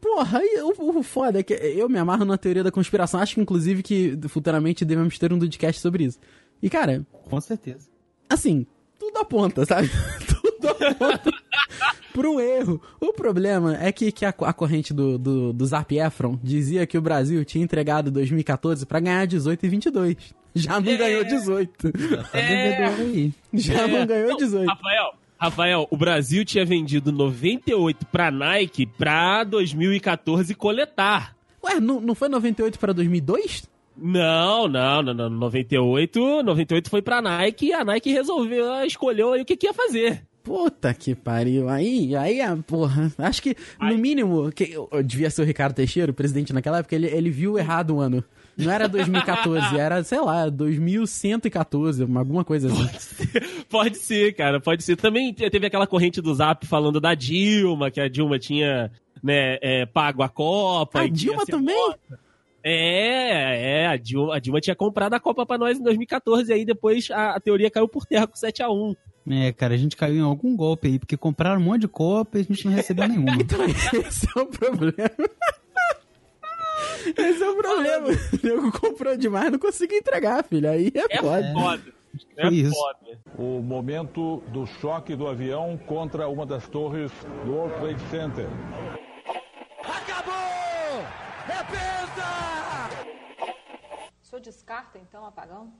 Porra, o, o foda é que eu me amarro na teoria da conspiração. Acho que, inclusive, que futuramente devemos ter um podcast sobre isso. E, cara, Com certeza. assim, tudo aponta, sabe? [LAUGHS] tudo aponta por um erro. O problema é que, que a, a corrente do, do, do Zap Efron dizia que o Brasil tinha entregado 2014 pra ganhar 18 e 22. Já não É. ganhou 18. Tá aí. Já É. não ganhou 18. Rafael, Rafael, o Brasil tinha vendido 98 pra Nike pra 2014 coletar. Ué, não, não foi 98 pra 2002? Não, não, não, não. 98, 98 foi pra Nike e a Nike resolveu, escolheu aí o que, que ia fazer. Puta que pariu. Aí, aí, a porra. Acho que, no mínimo, que, devia ser o Ricardo Teixeira, o presidente naquela época, ele, ele viu errado o ano. Não era 2014, [LAUGHS] era, sei lá, 2114, uma- alguma coisa assim. Pode ser, cara, pode ser. Também te- teve aquela corrente do Zap falando da Dilma, que a Dilma tinha, né, é, pago a Copa. A e Dilma ser também? É, é, a Dilma, a Dilma tinha comprado a Copa pra nós em 2014 e aí depois a, a teoria caiu por terra com 7x1. É, cara, a gente caiu em algum golpe aí, porque compraram um monte de copa e a gente não recebeu [LAUGHS] nenhuma. Então esse é o problema. Esse é o problema. [LAUGHS] O nego comprou demais, não conseguiu entregar, filho. Aí é, É foda. foda. É isso. foda. O momento do choque do avião contra uma das torres do World Trade Center. O senhor descarta, então, apagão?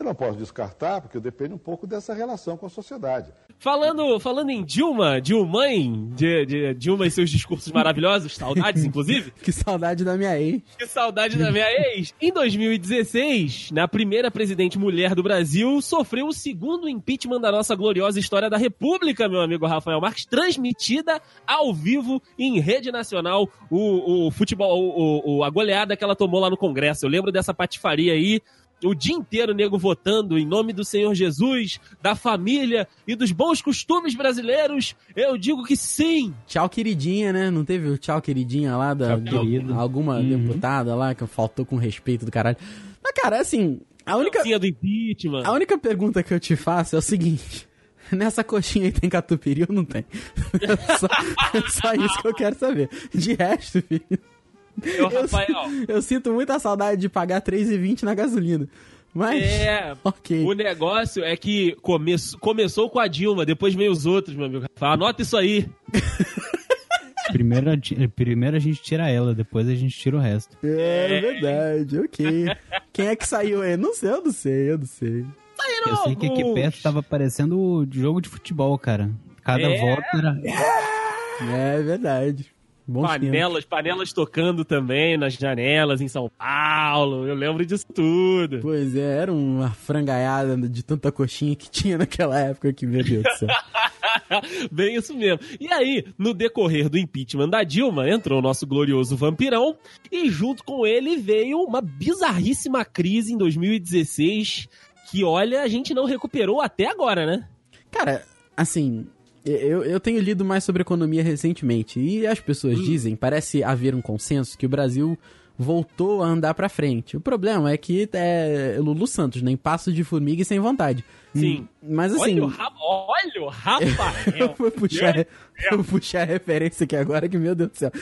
Eu não posso descartar, porque depende um pouco dessa relação com a sociedade. Falando, falando em Dilma, Dilmãe, de, de, Dilma e seus discursos maravilhosos, saudades, [LAUGHS] inclusive. Que saudade da minha ex. Que saudade da minha ex. [LAUGHS] Em 2016, na primeira presidente mulher do Brasil, sofreu o segundo impeachment da nossa gloriosa história da República, meu amigo Rafael Marques, transmitida ao vivo em rede nacional o, o futebol, o, o- a goleada que ela tomou lá no Congresso. Eu lembro dessa patifaria aí. O dia inteiro nego votando em nome do Senhor Jesus, da família e dos bons costumes brasileiros. Eu digo que sim. Tchau, queridinha, né? Não teve o tchau, queridinha lá da Tchau, querido. alguma Uhum. deputada lá que faltou com respeito do caralho. Mas, cara, assim, a única, do impeachment. a única pergunta que eu te faço é o seguinte. [LAUGHS] Nessa coxinha aí tem catupiry ou não tem? [LAUGHS] É só, é só isso que eu quero saber. De resto, filho. Eu, Rafael. Eu sinto muita saudade de pagar R$3,20 na gasolina. Mas. É, Ok. o negócio é que come começou com a Dilma, depois veio os outros, meu amigo. Anota isso aí. [LAUGHS] Primeiro, primeiro a gente tira ela, depois a gente tira o resto. É verdade, ok. Quem é que saiu aí? Não sei, eu não sei, eu não sei. Eu sei que aqui alguns. perto tava parecendo o jogo de futebol, cara. Cada É. voto era. É verdade. Bom Panelas, panelas tocando também nas janelas em São Paulo. Eu lembro disso tudo. Pois é, era uma frangaiada de tanta coxinha que tinha naquela época que, meu Deus do céu. [LAUGHS] Bem isso mesmo. E aí, no decorrer do impeachment da Dilma, entrou o nosso glorioso vampirão e junto com ele veio uma bizarríssima crise em 2016 que, olha, a gente não recuperou até agora, né? Cara, assim, eu, eu tenho lido mais sobre economia recentemente. E as pessoas dizem, parece haver um consenso que o Brasil voltou a andar pra frente. O problema é que é Lulu Santos, nem passo de formiga e sem vontade. Sim. Mas assim, olha, o Ra- olha o Rafael. [LAUGHS] eu vou puxar, eu vou puxar a referência aqui agora que, meu Deus do céu.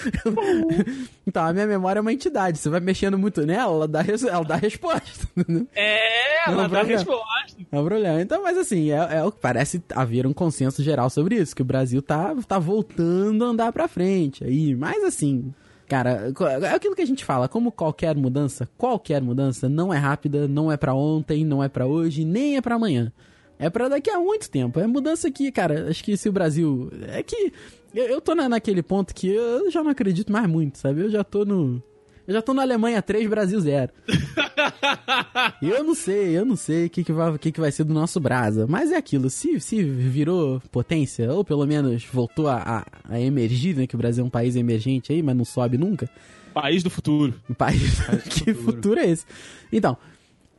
[LAUGHS] então, a minha memória é uma entidade. Você vai mexendo muito nela, ela dá, ela dá resposta. [LAUGHS] É, Não, ela dá resposta. É um problema. Então, mas assim, é, é o que parece haver um consenso geral sobre isso, que o Brasil tá, tá voltando a andar pra frente. Aí, mas assim, cara, é aquilo que a gente fala, como qualquer mudança, qualquer mudança não é rápida, não é pra ontem, não é pra hoje, nem é pra amanhã. É pra daqui a muito tempo. É mudança que, cara, acho que se o Brasil. É que. Eu, eu tô na- naquele ponto que eu já não acredito mais muito, sabe? Eu já tô no. Eu já tô na Alemanha 3, Brasil 0. [LAUGHS] Eu não sei, eu não sei o que, que, vai, que, que vai ser do nosso Brasa. Mas é aquilo, se, se virou potência, ou pelo menos voltou a, a, a emergir, né? Que o Brasil é um país emergente aí, mas não sobe nunca. País do futuro. Um país. [LAUGHS] que futuro. é esse? Então.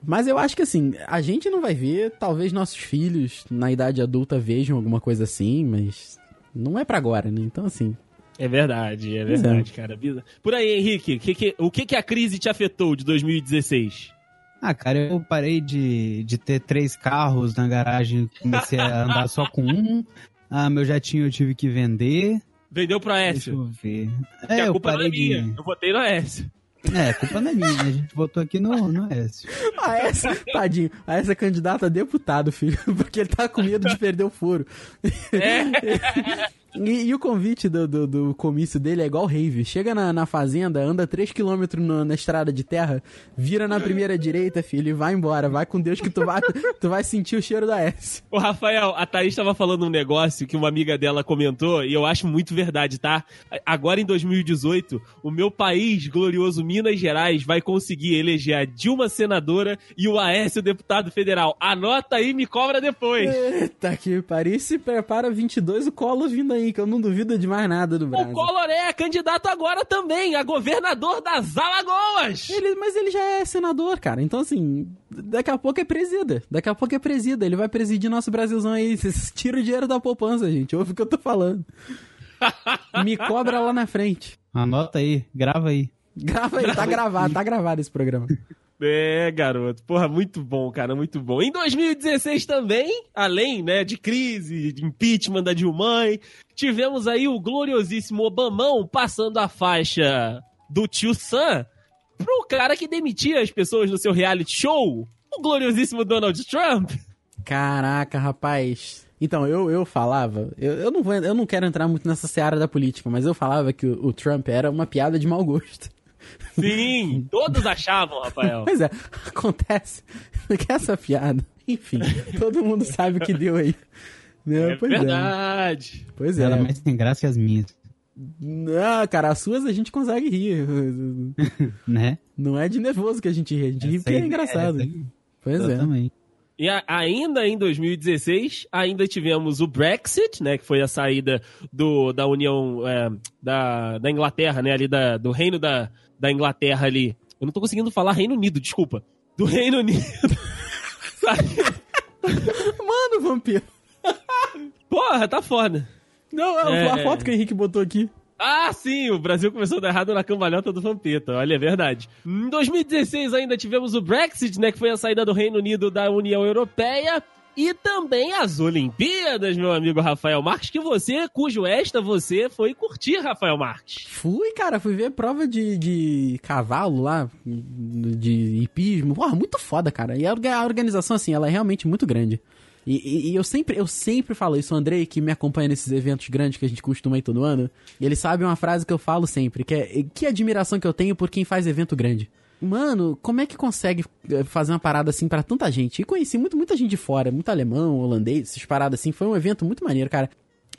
Mas eu acho que assim, a gente não vai ver, talvez nossos filhos na idade adulta vejam alguma coisa assim, mas não é pra agora, né? Então assim, É verdade, é é. verdade, cara. Por aí, Henrique, que que- o que, que a crise te afetou de 2016? Ah, cara, eu parei de, de ter três carros na garagem, comecei a andar só com um. [LAUGHS] Ah, meu jatinho eu tive que vender. Vendeu pro Deixa Aécio. eu ver. Porque É, a eu culpa não é parei de. minha. Eu votei no Aécio. É, a culpa não é minha, né? A gente votou aqui no, no S. a essa, tadinho, a essa candidata a deputado, filho, [LAUGHS] porque ele tá com medo de perder o foro. [LAUGHS] E, e o convite do, do, do comício dele é igual rave. Chega na, na fazenda, anda 3km na, na estrada de terra, vira na primeira direita, filho, e vai embora. Vai com Deus que tu vai, tu vai sentir o cheiro da S. Ô, Rafael, a Thaís tava falando um negócio que uma amiga dela comentou e eu acho muito verdade, tá? Agora em 2018, o meu país, glorioso Minas Gerais, vai conseguir eleger a Dilma senadora e o Aécio deputado federal. Anota aí e me cobra depois. Eita que pariu. Se prepara 22 o colo vindo aí, que eu não duvido de mais nada do O Brasil. Collor é candidato agora também a governador das Alagoas. Ele, mas ele já é senador, cara. Então, assim, daqui a pouco é presida. Daqui a pouco é presida. Ele vai presidir nosso Brasilzão aí. [LAUGHS] Vocês tiram o dinheiro da poupança, gente. Ouve o que eu tô falando. [LAUGHS] Me cobra lá na frente. Anota aí, grava aí. Grava aí, tá gravado, tá gravado esse programa. É, garoto. Porra, muito bom, cara, muito bom. Em 2016 também, além, né, de crise, de impeachment da Dilma, tivemos aí o gloriosíssimo Obamão passando a faixa do tio Sam pro cara que demitia as pessoas no seu reality show, o gloriosíssimo Donald Trump. Caraca, rapaz. Então, eu, eu falava, eu, eu, não vou, eu não quero entrar muito nessa seara da política, mas eu falava que o, o Trump era uma piada de mau gosto. Sim, todos achavam, Rafael. Pois é, acontece [LAUGHS] que essa piada, enfim, todo mundo sabe o que deu aí. Né? É Pois verdade. Pois é. Ela mais tem graça que as minhas, Não, cara, as suas a gente consegue rir. [LAUGHS] né? Não é de nervoso que a gente ri, a gente ri Essa porque é aí- engraçado. essa Pois é. Exatamente. E a- ainda em 2016, ainda tivemos o Brexit, né, que foi a saída do, da União é, da, da Inglaterra, né, ali da, do reino da, da Inglaterra ali. Eu não tô conseguindo falar Reino Unido, desculpa. Do Reino Unido. [LAUGHS] Mano, vampiro. Porra, tá foda. Não, a- É. a foto que o Henrique botou aqui. Ah, sim, o Brasil começou a dar errado na cambalhota do Vampeta, olha, é verdade. Em 2016 ainda tivemos o Brexit, né, que foi a saída do Reino Unido da União Europeia. E também as Olimpíadas, meu amigo Rafael Marques, que você, cujo esta você foi curtir, Rafael Marques. Fui, cara, fui ver prova de, de cavalo lá, de hipismo. Porra, muito foda, cara. E a orga- a organização, assim, ela é realmente muito grande. E, e- e eu sempre eu sempre falo isso, o Andrei, que me acompanha nesses eventos grandes que a gente costuma ir todo ano, ele sabe uma frase que eu falo sempre, que é que admiração que eu tenho por quem faz evento grande. Mano, como é que consegue eh, fazer uma parada assim pra tanta gente? E conheci muito, muita gente de fora, muito alemão, holandês, essas paradas assim. Foi um evento muito maneiro, cara.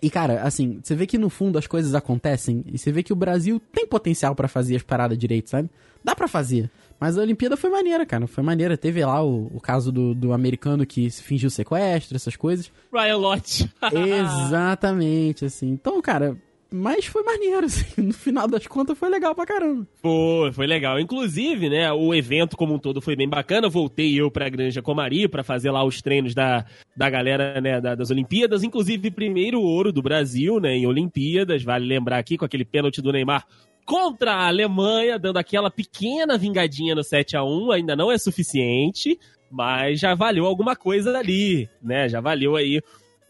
E, cara, assim, você vê que no fundo as coisas acontecem e você vê que o Brasil tem potencial pra fazer as paradas direito, sabe? Dá pra fazer. Mas a Olimpíada foi maneira, cara. Foi maneira. Teve lá o, o caso do, do americano que fingiu sequestro, essas coisas. Ryan Lott. [LAUGHS] Exatamente, assim. Então, cara, mas foi maneiro, [LAUGHS] assim. No final das contas foi legal pra caramba. Foi, foi legal. Inclusive, né, o evento como um todo foi bem bacana. Voltei eu pra Granja Comari pra fazer lá os treinos da, da galera, né, da- das Olimpíadas. Inclusive, primeiro ouro do Brasil, né, em Olimpíadas. Vale lembrar aqui com aquele pênalti do Neymar contra a Alemanha, dando aquela pequena vingadinha no 7 a 1 Ainda não é suficiente, mas já valeu alguma coisa ali, né? Já valeu aí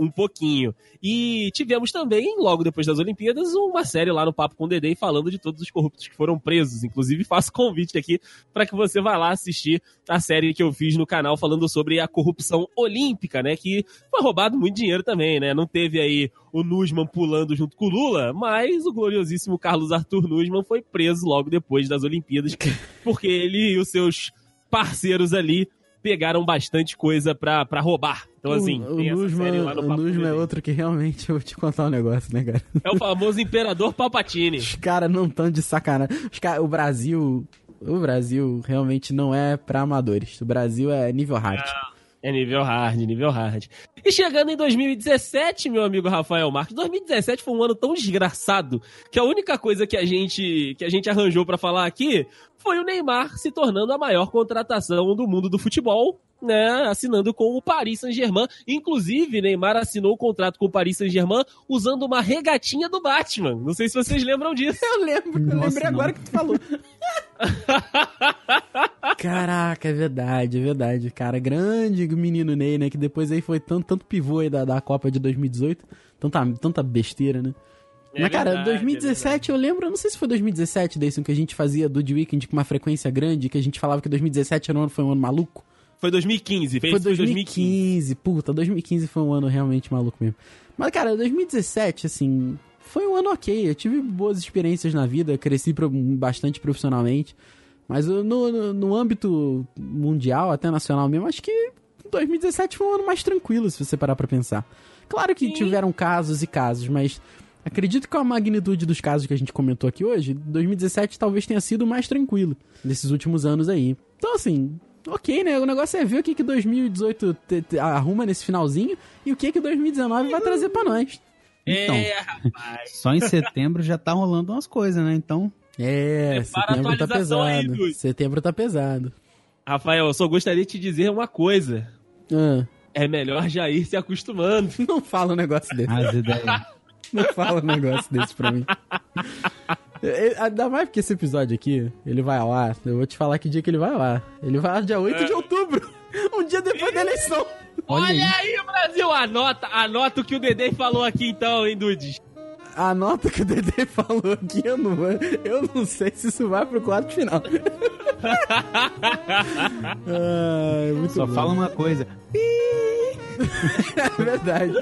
um pouquinho. E tivemos também, logo depois das Olimpíadas, uma série lá no Papo com o Dedê falando de todos os corruptos que foram presos. Inclusive, faço convite aqui para que você vá lá assistir a série que eu fiz no canal falando sobre a corrupção olímpica, né? Que foi roubado muito dinheiro também, né? Não teve aí o Nusman pulando junto com o Lula, mas o gloriosíssimo Carlos Arthur Nusman foi preso logo depois das Olimpíadas, porque ele e os seus parceiros ali pegaram bastante coisa pra, pra roubar. Então, assim, o, o tem Nusman, série lá no o é outro que realmente eu vou te contar um negócio, né, cara? É o famoso Imperador Palpatine. Os caras não tão de sacanagem. Os cara, o Brasil. O Brasil realmente não é pra amadores. O Brasil é nível hard. É nível hard, nível hard. E chegando em 2017, meu amigo Rafael Marques, 2017 foi um ano tão desgraçado que a única coisa que a gente que a gente arranjou pra falar aqui foi o Neymar se tornando a maior contratação do mundo do futebol, né, assinando com o Paris Saint-Germain. Inclusive, Neymar assinou o contrato com o Paris Saint-Germain usando uma regatinha do Batman. Não sei se vocês lembram disso. Eu lembro, eu Nossa, lembrei não. agora que tu falou. [LAUGHS] [LAUGHS] Caraca, é verdade, é verdade. Cara, grande menino Ney, né? Que depois aí foi tanto, tanto pivô aí da, da Copa de 2018. Tanta, tanta besteira, né? É Mas, cara, verdade, 2017 eu lembro, eu não sei se foi 2017, Deison, que a gente fazia do The Weekend com uma frequência grande, que a gente falava que 2017 era um ano, foi um ano maluco. Foi 2015, fez Foi foi 2015, puta, 2015 foi um ano realmente maluco mesmo. Mas, cara, 2017, assim, foi um ano ok. Eu tive boas experiências na vida, cresci bastante profissionalmente. Mas no, no, no âmbito mundial, até nacional mesmo, acho que 2017 foi um ano mais tranquilo, se você parar pra pensar. Claro que Sim. tiveram casos e casos, mas acredito que com a magnitude dos casos que a gente comentou aqui hoje, 2017 talvez tenha sido mais tranquilo desses últimos anos aí. Então, assim, ok, né? O negócio é ver o que, que 2018 te- te- arruma nesse finalzinho e o que, que 2019 vai trazer pra nós. Então, É, rapaz. só em setembro já tá rolando umas coisas, né? Então, É, a setembro tá aí, pesado. Dudu. setembro tá pesado. Rafael, eu só gostaria de te dizer uma coisa. Ah, É melhor já ir se acostumando. não fala um negócio desse. as ideias. Não fala um negócio desse pra mim. Ainda mais porque esse episódio aqui, ele vai lá. Eu vou te falar que dia que ele vai lá. Ele vai lá dia 8 é. de outubro. [LAUGHS] Um dia depois da eleição. Olha, Olha aí. aí, Brasil! Anota, anota o que o Dedê falou aqui então, hein, Dudes? Anota o que o Dedê falou aqui, eu não, eu não sei se isso vai pro quarto final. [LAUGHS] ah, é Só bom. fala uma coisa. [LAUGHS] é verdade.